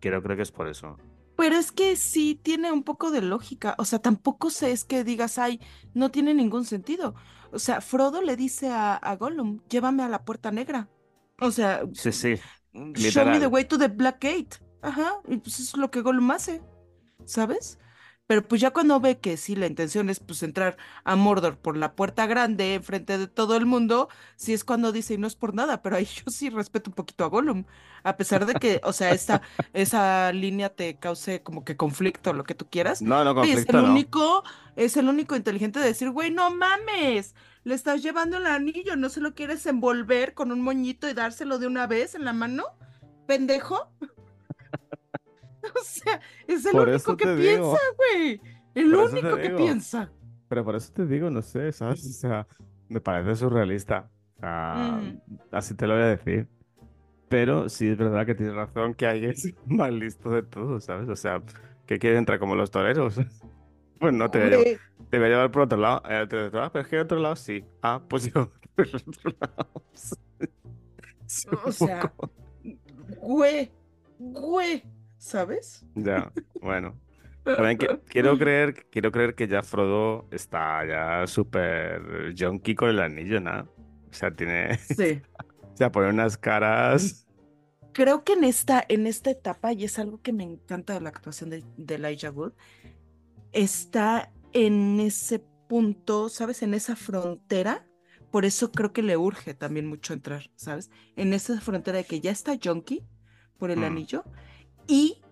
creo que es por eso. Pero es que sí tiene un poco de lógica. O sea, tampoco sé, es que digas, ay, no tiene ningún sentido. O sea, Frodo le dice a, a Gollum, llévame a la puerta negra. O sea, Sí, sí, show me the way to the Black Gate. Ajá, y pues eso es lo que Gollum hace, ¿sabes? Pero pues ya cuando ve que sí, la intención es pues entrar a Mordor por la puerta grande enfrente de todo el mundo, sí es cuando dice, y no es por nada, pero ahí yo sí respeto un poquito a Gollum, a pesar de que, o sea, esa, esa línea te cause como que conflicto, lo que tú quieras. No, no, Güey, es el conflicto no. único, es el único inteligente de decir, güey, no mames, le estás llevando el anillo, ¿no se lo quieres envolver con un moñito y dárselo de una vez en la mano? ¿Pendejo? o sea, es el único que piensa, güey. El único que piensa. Pero por eso te digo, no sé, ¿sabes? O sea, me parece surrealista. Mm. Así te lo voy a decir. Pero sí es verdad que tienes razón que hay es más listo de todo, ¿sabes? O sea, que quiere entrar como los toreros. Pues no te voy, a llevar, te voy a llevar por otro lado. Eh, pero es que otro lado sí. Ah, pues yo por otro lado. o sea, güey, güey, ¿sabes? Ya, bueno. También quiero creer, quiero creer que ya Frodo está ya súper junkie con el anillo, ¿no? O sea, tiene. Sí. o sea, pone unas caras. Creo que en esta, en esta etapa, y es algo que me encanta de la actuación de, de Elijah Wood, está en ese punto, ¿sabes? En esa frontera. Por eso creo que le urge también mucho entrar, ¿sabes? En esa frontera de que ya está junkie por el mm. anillo y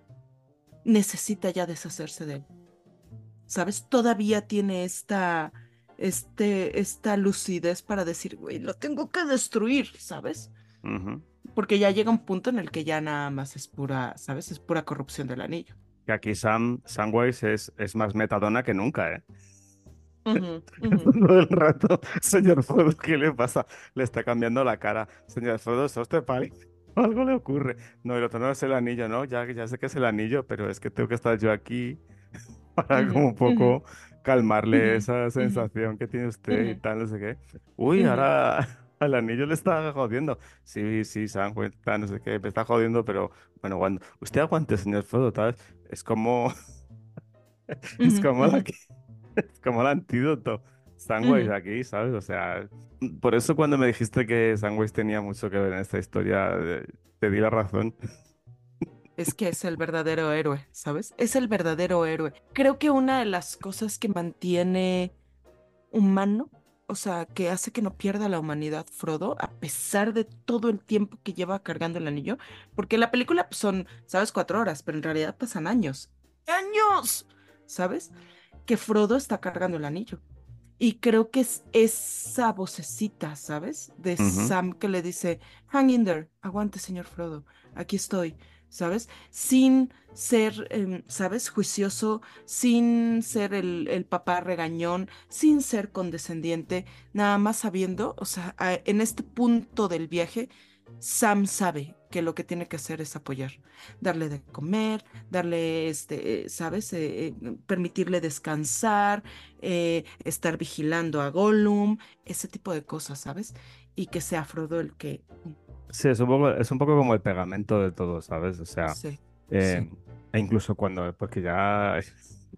necesita ya deshacerse de él. ¿Sabes? Todavía tiene esta, este, esta lucidez para decir, güey, lo tengo que destruir, ¿sabes? Porque ya llega un punto en el que ya nada más es pura, ¿sabes? Es pura corrupción del anillo. Que aquí Sam, Samwise es, es más metadona que nunca, ¿eh? Todo el rato, señor Frodo, ¿qué le pasa? Le está cambiando la cara. Señor Frodo, ¿sos usted pálido? Algo le ocurre. No, el otro no es el anillo, ¿no? Ya, ya sé que es el anillo, pero es que tengo que estar yo aquí para como un poco calmarle esa sensación que tiene usted y tal, no sé qué. Uy, ahora al anillo le está jodiendo. Sí, sí, se dan cuenta, no sé qué, me está jodiendo, pero bueno, cuando usted aguante, señor Frodo, tal, es como. es como la es como el antídoto. Sandwich aquí, ¿sabes? O sea, por eso cuando me dijiste que Sandwich tenía mucho que ver en esta historia, te di la razón. Es que es el verdadero héroe, ¿sabes? Es el verdadero héroe. Creo que una de las cosas que mantiene humano o sea, que hace que no pierda la humanidad Frodo, a pesar de todo el tiempo que lleva cargando el anillo, porque la película pues, son, sabes, cuatro horas, pero en realidad pasan años. ¡Años! ¿Sabes? Que Frodo está cargando el anillo. Y creo que es esa vocecita, ¿sabes? De Sam que le dice, hang in there, aguante, señor Frodo, aquí estoy. ¿sabes? Sin ser, em, ¿sabes? Juicioso, sin ser el, papá regañón, sin ser condescendiente, nada más sabiendo, o sea, en este punto del viaje, Sam sabe que lo que tiene que hacer es apoyar, darle de comer, darle, este, ¿sabes? Eh, eh, permitirle descansar, eh, estar vigilando a Gollum, ese tipo de cosas, ¿sabes? Y que sea Frodo el que Sí, es un poco, es un poco como el pegamento de todo, ¿sabes? O sea, eh, e incluso cuando, porque ya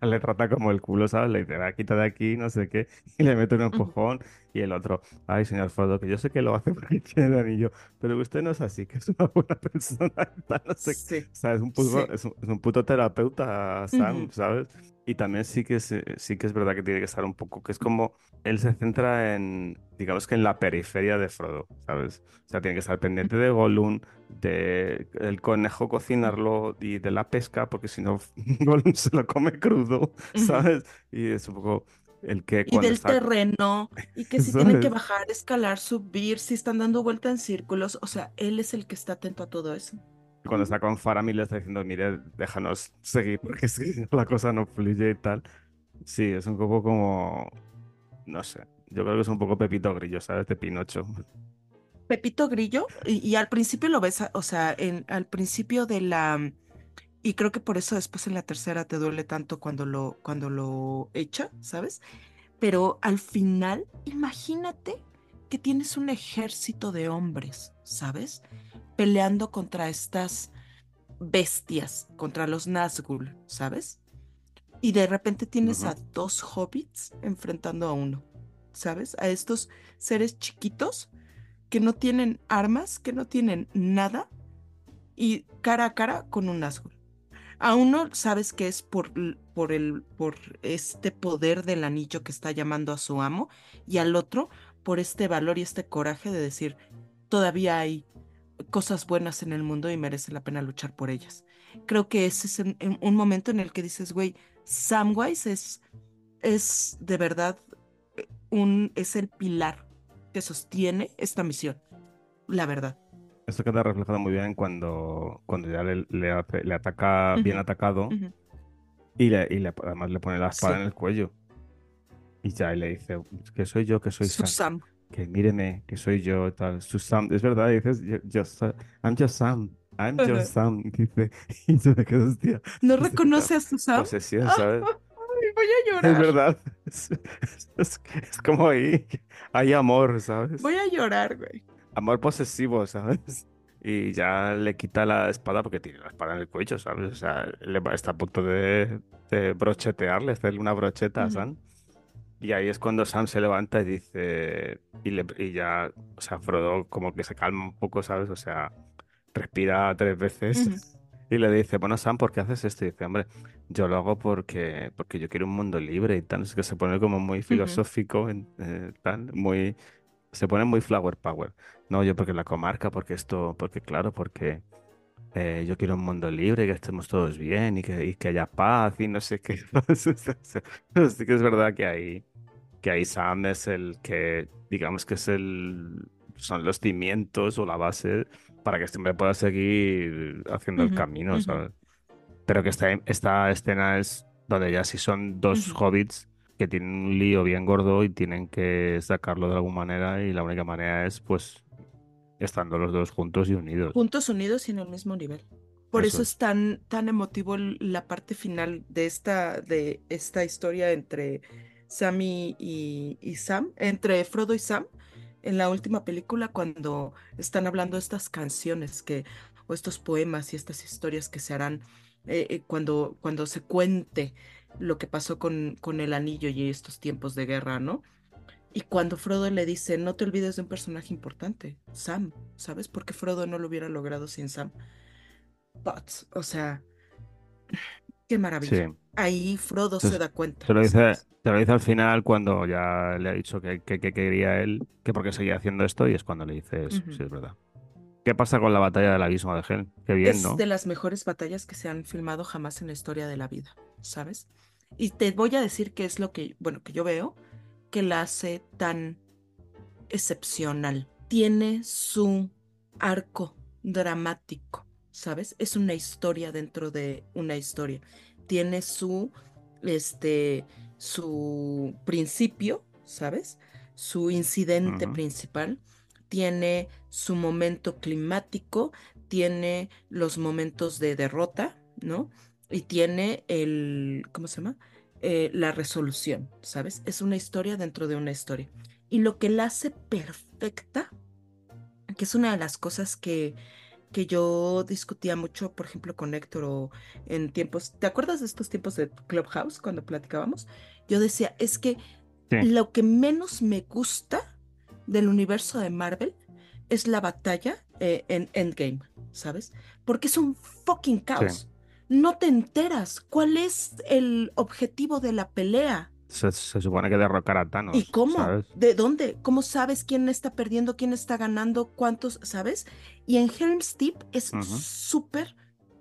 le trata como el culo, ¿sabes? Le dice, quita de aquí, no sé qué, y le mete un empujón, y el otro, ay, señor Frodo, que yo sé que lo hace porque tiene el anillo, pero usted no es así, que es una buena persona, no sé O sea, es un puto, es un, puto terapeuta, Sam, ¿sabes? Y también sí que, es, sí que es verdad que tiene que estar un poco, que es como, él se centra en, digamos que en la periferia de Frodo, ¿sabes? O sea, tiene que estar pendiente de Gollum, de el conejo cocinarlo y de la pesca, porque si no, se lo come crudo, ¿sabes? Y es un poco el que... Y del terreno, y que si tienen que bajar, escalar, subir, si están dando vuelta en círculos, o sea, él es el que está atento a todo eso. Cuando está con Faramir le está diciendo, mire, déjanos seguir, porque si la cosa no fluye y tal. Sí, es un poco como... No sé, yo creo que es un poco Pepito Grillo, ¿sabes? De Pinocho. Pepito Grillo, y, al principio lo ves, o sea, en, al principio de la... Y creo que por eso después en la tercera te duele tanto cuando lo, cuando lo echa, ¿sabes? Pero al final, imagínate que tienes un ejército de hombres, ¿sabes? Peleando contra estas bestias, contra los Nazgûl, ¿sabes? Y de repente tienes a dos hobbits enfrentando a uno. ¿sabes? A estos seres chiquitos que no tienen armas, que no tienen nada y cara a cara con un Nazgûl. A uno sabes que es por, por, el, por este poder del anillo que está llamando a su amo y al otro por este valor y este coraje de decir, todavía hay cosas buenas en el mundo y merece la pena luchar por ellas. Creo que ese es un momento en el que dices, güey, Samwise es, es de verdad un, es el pilar que sostiene esta misión, la verdad. Esto queda reflejado muy bien cuando, cuando ya le, le, hace- le ataca bien Ujú, atacado Ujú. y, le, y le- además le pone la espada Sí. en el cuello. Y ya y le dice que soy yo, que soy Sam, Susam. que míreme, que soy yo, tal. Su Sam, es verdad, dices, yo, yo I'm just Sam, I'm just Sam. Y dice, y se me quedó, hostia, ¿No reconoce a Susam? posesión, ¿sabes? Ay, voy a Es llorar. verdad. Es, es- es como ahí, hay amor, ¿sabes? Voy a llorar, güey. Amor posesivo, ¿sabes? Y ya le quita la espada porque tiene la espada en el cuello, ¿sabes? O sea, le está a punto de, de brochetearle, hacerle una brocheta a. Sam. Y ahí es cuando Sam se levanta y dice, y, le, y ya, o sea, Frodo como que se calma un poco, ¿sabes? O sea, respira tres veces. Y le dice, bueno, Sam, ¿por qué haces esto? Y dice, hombre, yo lo hago porque, porque yo quiero un mundo libre y tal. Es que se pone como muy filosófico, en- eh, tal, muy, se pone muy flower power. No, yo porque la comarca, porque esto, porque claro, porque eh, yo quiero un mundo libre, que estemos todos bien y que, y que haya paz y no sé qué. Pero sí que es verdad que ahí, que ahí Sam es el que, digamos que es el, son los cimientos o la base para que este hombre pueda seguir haciendo el camino, ujú. ¿sabes? Pero que esta, esta escena es donde ya sí son dos hobbits que tienen un lío bien gordo y tienen que sacarlo de alguna manera y la única manera es pues estando los dos juntos y unidos. Juntos, unidos y en el mismo nivel. Por Eso eso es. tan, tan emotivo la parte final de esta, de esta historia entre Sam y, y- y Sam, entre Frodo y Sam, en la última película, cuando están hablando estas canciones que, o estos poemas y estas historias que se harán eh, eh, cuando, cuando se cuente lo que pasó con, con el anillo y estos tiempos de guerra, ¿no? Y cuando Frodo le dice, no te olvides de un personaje importante, Sam, ¿sabes? Porque Frodo no lo hubiera logrado sin Sam. But, o sea, qué maravilla. Sí. Ahí Frodo se da cuenta. Te lo dice, te lo dice al final cuando ya le ha dicho que, que, que quería él, que porque seguía haciendo esto y es cuando le dice eso, Ujú. sí, es verdad. ¿Qué pasa con la batalla del abismo de Helm? Qué bien, Es ¿no? de las mejores batallas que se han filmado jamás en la historia de la vida, ¿sabes? Y te voy a decir qué es lo que, bueno, que yo veo que la hace tan excepcional. Tiene su arco dramático, ¿sabes? Es una historia dentro de una historia. Tiene su, este, su principio, ¿sabes? Su incidente principal. Tiene su momento climático, tiene los momentos de derrota, ¿no? Y tiene el, ¿cómo se llama? Eh, la resolución, ¿sabes? Es una historia dentro de una historia. Y lo que la hace perfecta, que es una de las cosas que, que yo discutía mucho, por ejemplo, con Héctor o en tiempos, ¿te acuerdas de estos tiempos de Clubhouse cuando platicábamos? Yo decía, es que Sí. lo que menos me gusta del universo de Marvel es la batalla eh, en Endgame, ¿sabes? Porque es un fucking caos. No te enteras cuál es el objetivo de la pelea. Se, se supone que derrocar a Thanos, ¿Y cómo? ¿sabes? ¿De dónde? ¿Cómo sabes quién está perdiendo, quién está ganando, cuántos, sabes? Y en Helm's Deep es Ujú. súper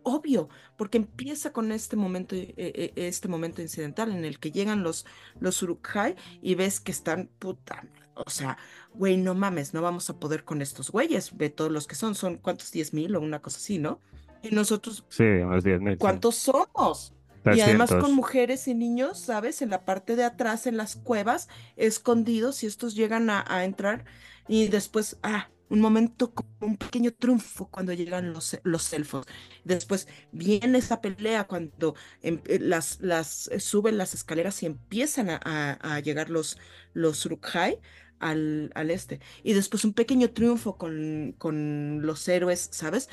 obvio, porque empieza con este momento, eh, eh, este momento incidental en el que llegan los, los Uruk-hai y ves que están, puta, o sea, güey, no mames, no vamos a poder con estos güeyes, ve todos los que son, son cuántos, diez mil o una cosa así, ¿no? Y nosotros, Sí, unos 10.000. sí. ¿cuántos somos? Y además 300. con mujeres y niños, ¿sabes? En la parte de atrás, en las cuevas, escondidos, y estos llegan a, a entrar y después, ah, un momento como un pequeño triunfo cuando llegan los, los elfos. Después viene esa pelea cuando em- eh, las, las eh, suben las escaleras y empiezan a, a- a llegar los, los Uruk-hai al, al este. Y después un pequeño triunfo con, con los héroes, ¿sabes?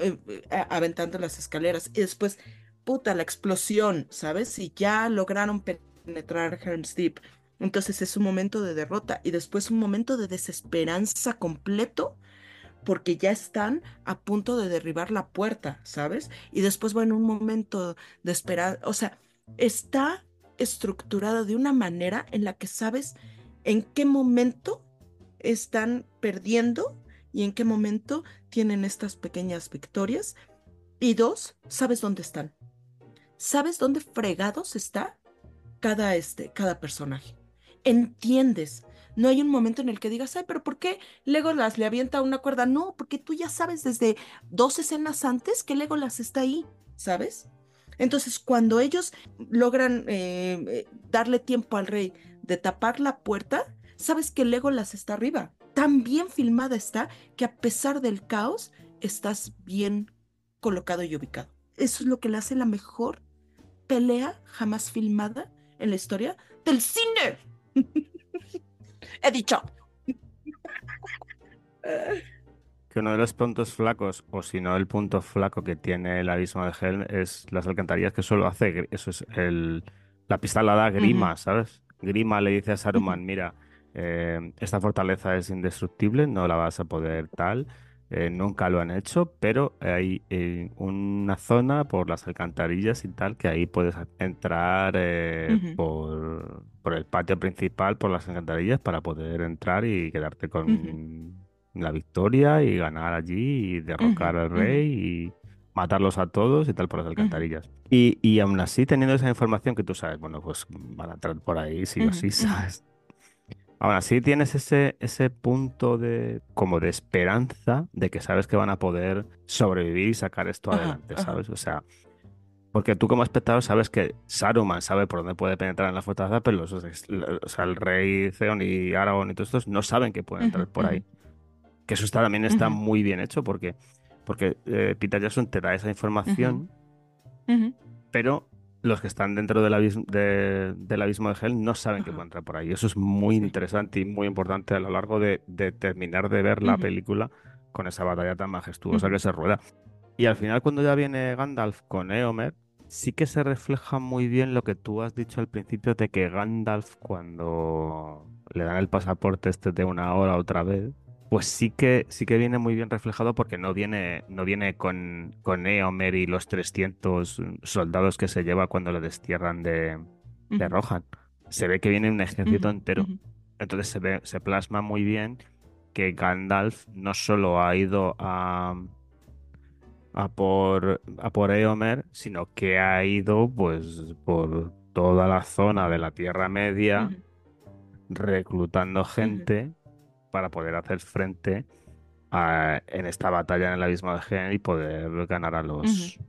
Eh, aventando las escaleras. Y después puta, la explosión, ¿sabes? Y ya lograron penetrar Helm's Deep. Entonces es un momento de derrota y después un momento de desesperanza completo porque ya están a punto de derribar la puerta, ¿sabes? Y después, bueno, un momento de esperanza, o sea, está estructurado de una manera en la que sabes en qué momento están perdiendo y en qué momento tienen estas pequeñas victorias. Y dos, sabes dónde están. ¿Sabes dónde fregados está cada, este, cada personaje? entiendes. No hay un momento en el que digas, ay, pero ¿por qué Legolas le avienta una cuerda? No, porque tú ya sabes desde dos escenas antes que Legolas está ahí, ¿sabes? Entonces, cuando ellos logran eh, eh, darle tiempo al rey de tapar la puerta, sabes que Legolas está arriba. Tan bien filmada está que a pesar del caos, estás bien colocado y ubicado. Eso es lo que le hace la mejor pelea jamás filmada en la historia del cine. He dicho. Que uno de los puntos flacos, o si no el punto flaco que tiene el abismo de Helm es las alcantarillas que solo hace, eso es el, la pistola da Grima, ¿sabes? Grima le dice a Saruman, mira, eh, esta fortaleza es indestructible, no la vas a poder tal. Eh, nunca lo han hecho, pero hay eh, una zona por las alcantarillas y tal que ahí puedes entrar eh, por, el patio principal, por las alcantarillas, para poder entrar y quedarte con la victoria y ganar allí y derrocar al rey y matarlos a todos y tal por las alcantarillas. Y, y aún así, teniendo esa información que tú sabes, bueno, pues van a entrar por ahí sí o sí, ¿sabes? Aún así tienes ese, ese punto de como de esperanza de que sabes que van a poder sobrevivir y sacar esto adelante, ¿sabes? O sea, porque tú como espectador sabes que Saruman sabe por dónde puede penetrar en la fortaleza, pero los, o sea, el rey Theon y Aragorn y todos estos no saben que pueden entrar por ahí. Que eso está, también está muy bien hecho porque, porque eh, Peter Jackson te da esa información, pero los que están dentro del abismo de, del abismo de Hell no saben que pueden entrar por ahí. Eso es muy interesante y muy importante a lo largo de, terminar de ver la película con esa batalla tan majestuosa que se rueda. Y al final, cuando ya viene Gandalf con Eomer, sí que se refleja muy bien lo que tú has dicho al principio de que Gandalf, cuando le dan el pasaporte este de una hora otra vez, pues sí que, sí que viene muy bien reflejado porque no viene, no viene con, con Eomer y los 300 soldados que se lleva cuando le destierran de, Rohan. Se ve que viene un ejército entero. Entonces se, ve, se plasma muy bien que Gandalf no solo ha ido a, a, por, a por Eomer, sino que ha ido pues por toda la zona de la Tierra Media reclutando gente para poder hacer frente a, en esta batalla en el abismo de Gen y poder ganar a los,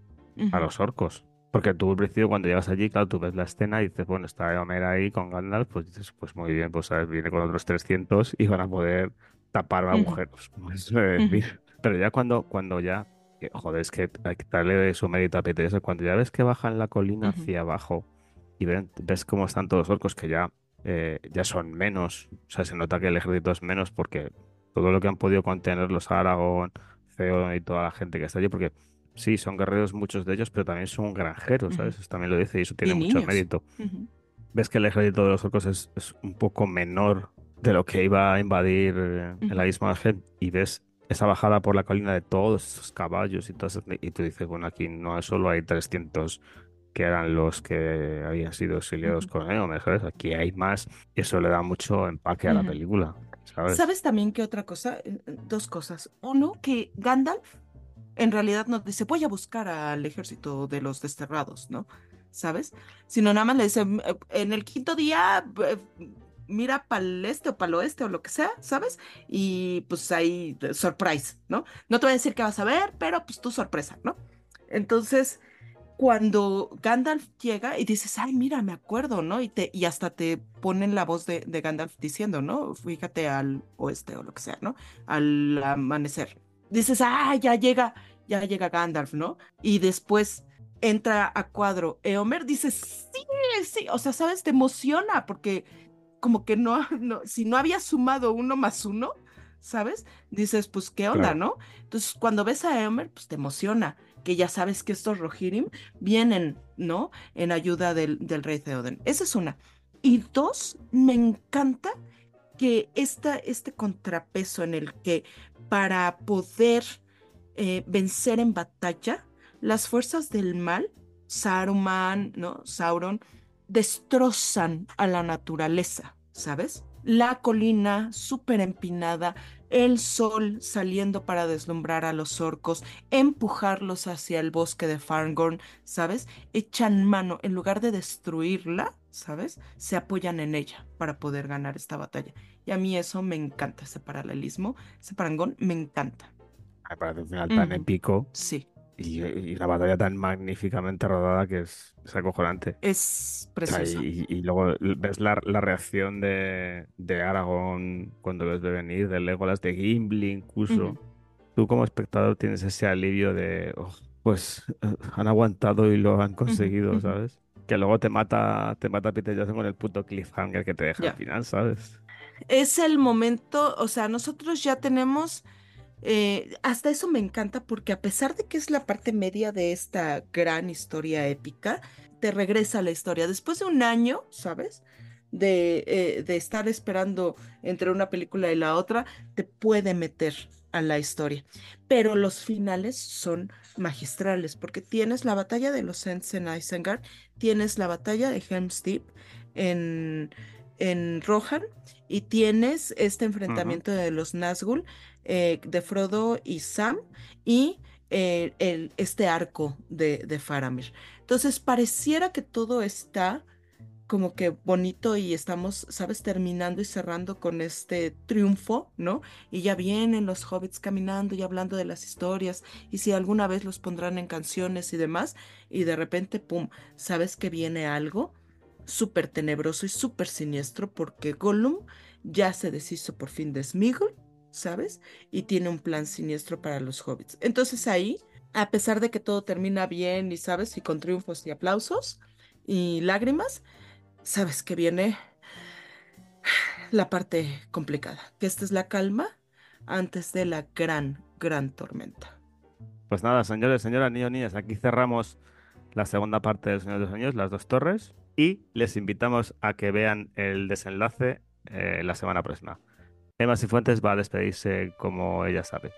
a los orcos. Porque tú al principio cuando llegas allí, claro, tú ves la escena y dices, bueno, está Eomer ahí con Gandalf, pues dices, pues muy bien, pues sabes, viene con otros 300 y van a poder tapar agujeros. Pero ya cuando, cuando ya, joder, es que hay que darle su mérito a Peter, cuando ya ves que bajan la colina hacia abajo y ves cómo están todos los orcos que ya eh, ya son menos. O sea, se nota que el ejército es menos porque todo lo que han podido contener los Aragón, Feo y toda la gente que está allí, porque sí, son guerreros muchos de ellos, pero también son granjeros, ¿sabes? Eso también lo dice y eso tiene mucho mérito. Ves que el ejército de los orcos es, un poco menor de lo que iba a invadir eh, el abismo de y ves esa bajada por la colina de todos esos caballos y todo eso, y tú dices, bueno, aquí no solo hay 300 que eran los que habían sido exiliados con Eomer, ¿sabes? Aquí hay más y eso le da mucho empaque a la película, ¿sabes? ¿Sabes también qué otra cosa? Eh, eh, dos cosas. Uno, que Gandalf en realidad no dice, voy a buscar al ejército de los desterrados, ¿no? ¿Sabes? Sino nada más le dice, eh, en el quinto día, mira para el este o para el oeste o lo que sea, ¿sabes? Y pues ahí, surprise, ¿no? No te voy a decir qué vas a ver, pero pues tu sorpresa, ¿no? Entonces, cuando Gandalf llega y dices, ay, mira, me acuerdo, ¿no? Y, te, y hasta te ponen la voz de, Gandalf diciendo, ¿no? Fíjate al oeste o lo que sea, ¿no? Al amanecer. Dices, ah, ya llega, ya llega Gandalf, ¿no? Y después entra a cuadro Eomer, dices, sí, sí, o sea, ¿sabes? Te emociona porque como que no, no si no había sumado uno más uno, ¿sabes? Dices, pues, ¿qué onda, no? Entonces, cuando ves a Eomer, pues te emociona que ya sabes que estos Rohirrim vienen, ¿no? En ayuda del, rey Theoden. Esa es una. Y dos, me encanta que esta, este contrapeso en el que para poder eh, vencer en batalla, las fuerzas del mal, Saruman, ¿no? Sauron, destrozan a la naturaleza, ¿sabes? La colina súper empinada, el sol saliendo para deslumbrar a los orcos, empujarlos hacia el bosque de Farngorn, ¿sabes? Echan mano, en lugar de destruirla, ¿sabes? Se apoyan en ella para poder ganar esta batalla. Y a mí eso me encanta, ese paralelismo, ese parangón me encanta. Me parece un final tan épico Sí, y, y una batalla tan magníficamente rodada que es, es acojonante. es precioso. y, y luego ves la, la reacción de, de Aragorn cuando ves de venir, de Legolas, de Gimli incluso. Ujú. Tú como espectador tienes ese alivio de, "Oh, pues eh, han aguantado y lo han conseguido, ujú. ¿sabes? Que luego te mata, te mata Peter Jackson con el puto cliffhanger que te deja Ya. al final, ¿sabes? Es el momento, o sea, nosotros ya tenemos, eh, hasta eso me encanta porque a pesar de que es la parte media de esta gran historia épica, te regresa a la historia. Después de un año, ¿sabes? De, eh, de estar esperando entre una película y la otra, te puede meter a la historia. Pero los finales son magistrales porque tienes la batalla de los Ents en Isengard, tienes la batalla de Helm's Deep en, en Rohan y tienes este enfrentamiento de los Nazgûl, eh, de Frodo y Sam, y eh, el, este arco de, de Faramir. Entonces, pareciera que todo está como que bonito y estamos, sabes, terminando y cerrando con este triunfo, ¿no? Y ya vienen los hobbits caminando y hablando de las historias, y si alguna vez los pondrán en canciones y demás, y de repente, ¡pum!, sabes que viene algo súper tenebroso y súper siniestro porque Gollum ya se deshizo por fin de Sméagol, ¿sabes? Y tiene un plan siniestro para los hobbits. Entonces ahí, a pesar de que todo termina bien y, ¿sabes? Y con triunfos y aplausos y lágrimas, sabes que viene la parte complicada, que esta es la calma antes de la gran, gran tormenta. Pues nada, señores, señoras, niños, niñas, aquí cerramos la segunda parte del Señor de los Años, las dos torres, y les invitamos a que vean el desenlace eh, la semana próxima. Emma Cifuentes va a despedirse como ella sabe.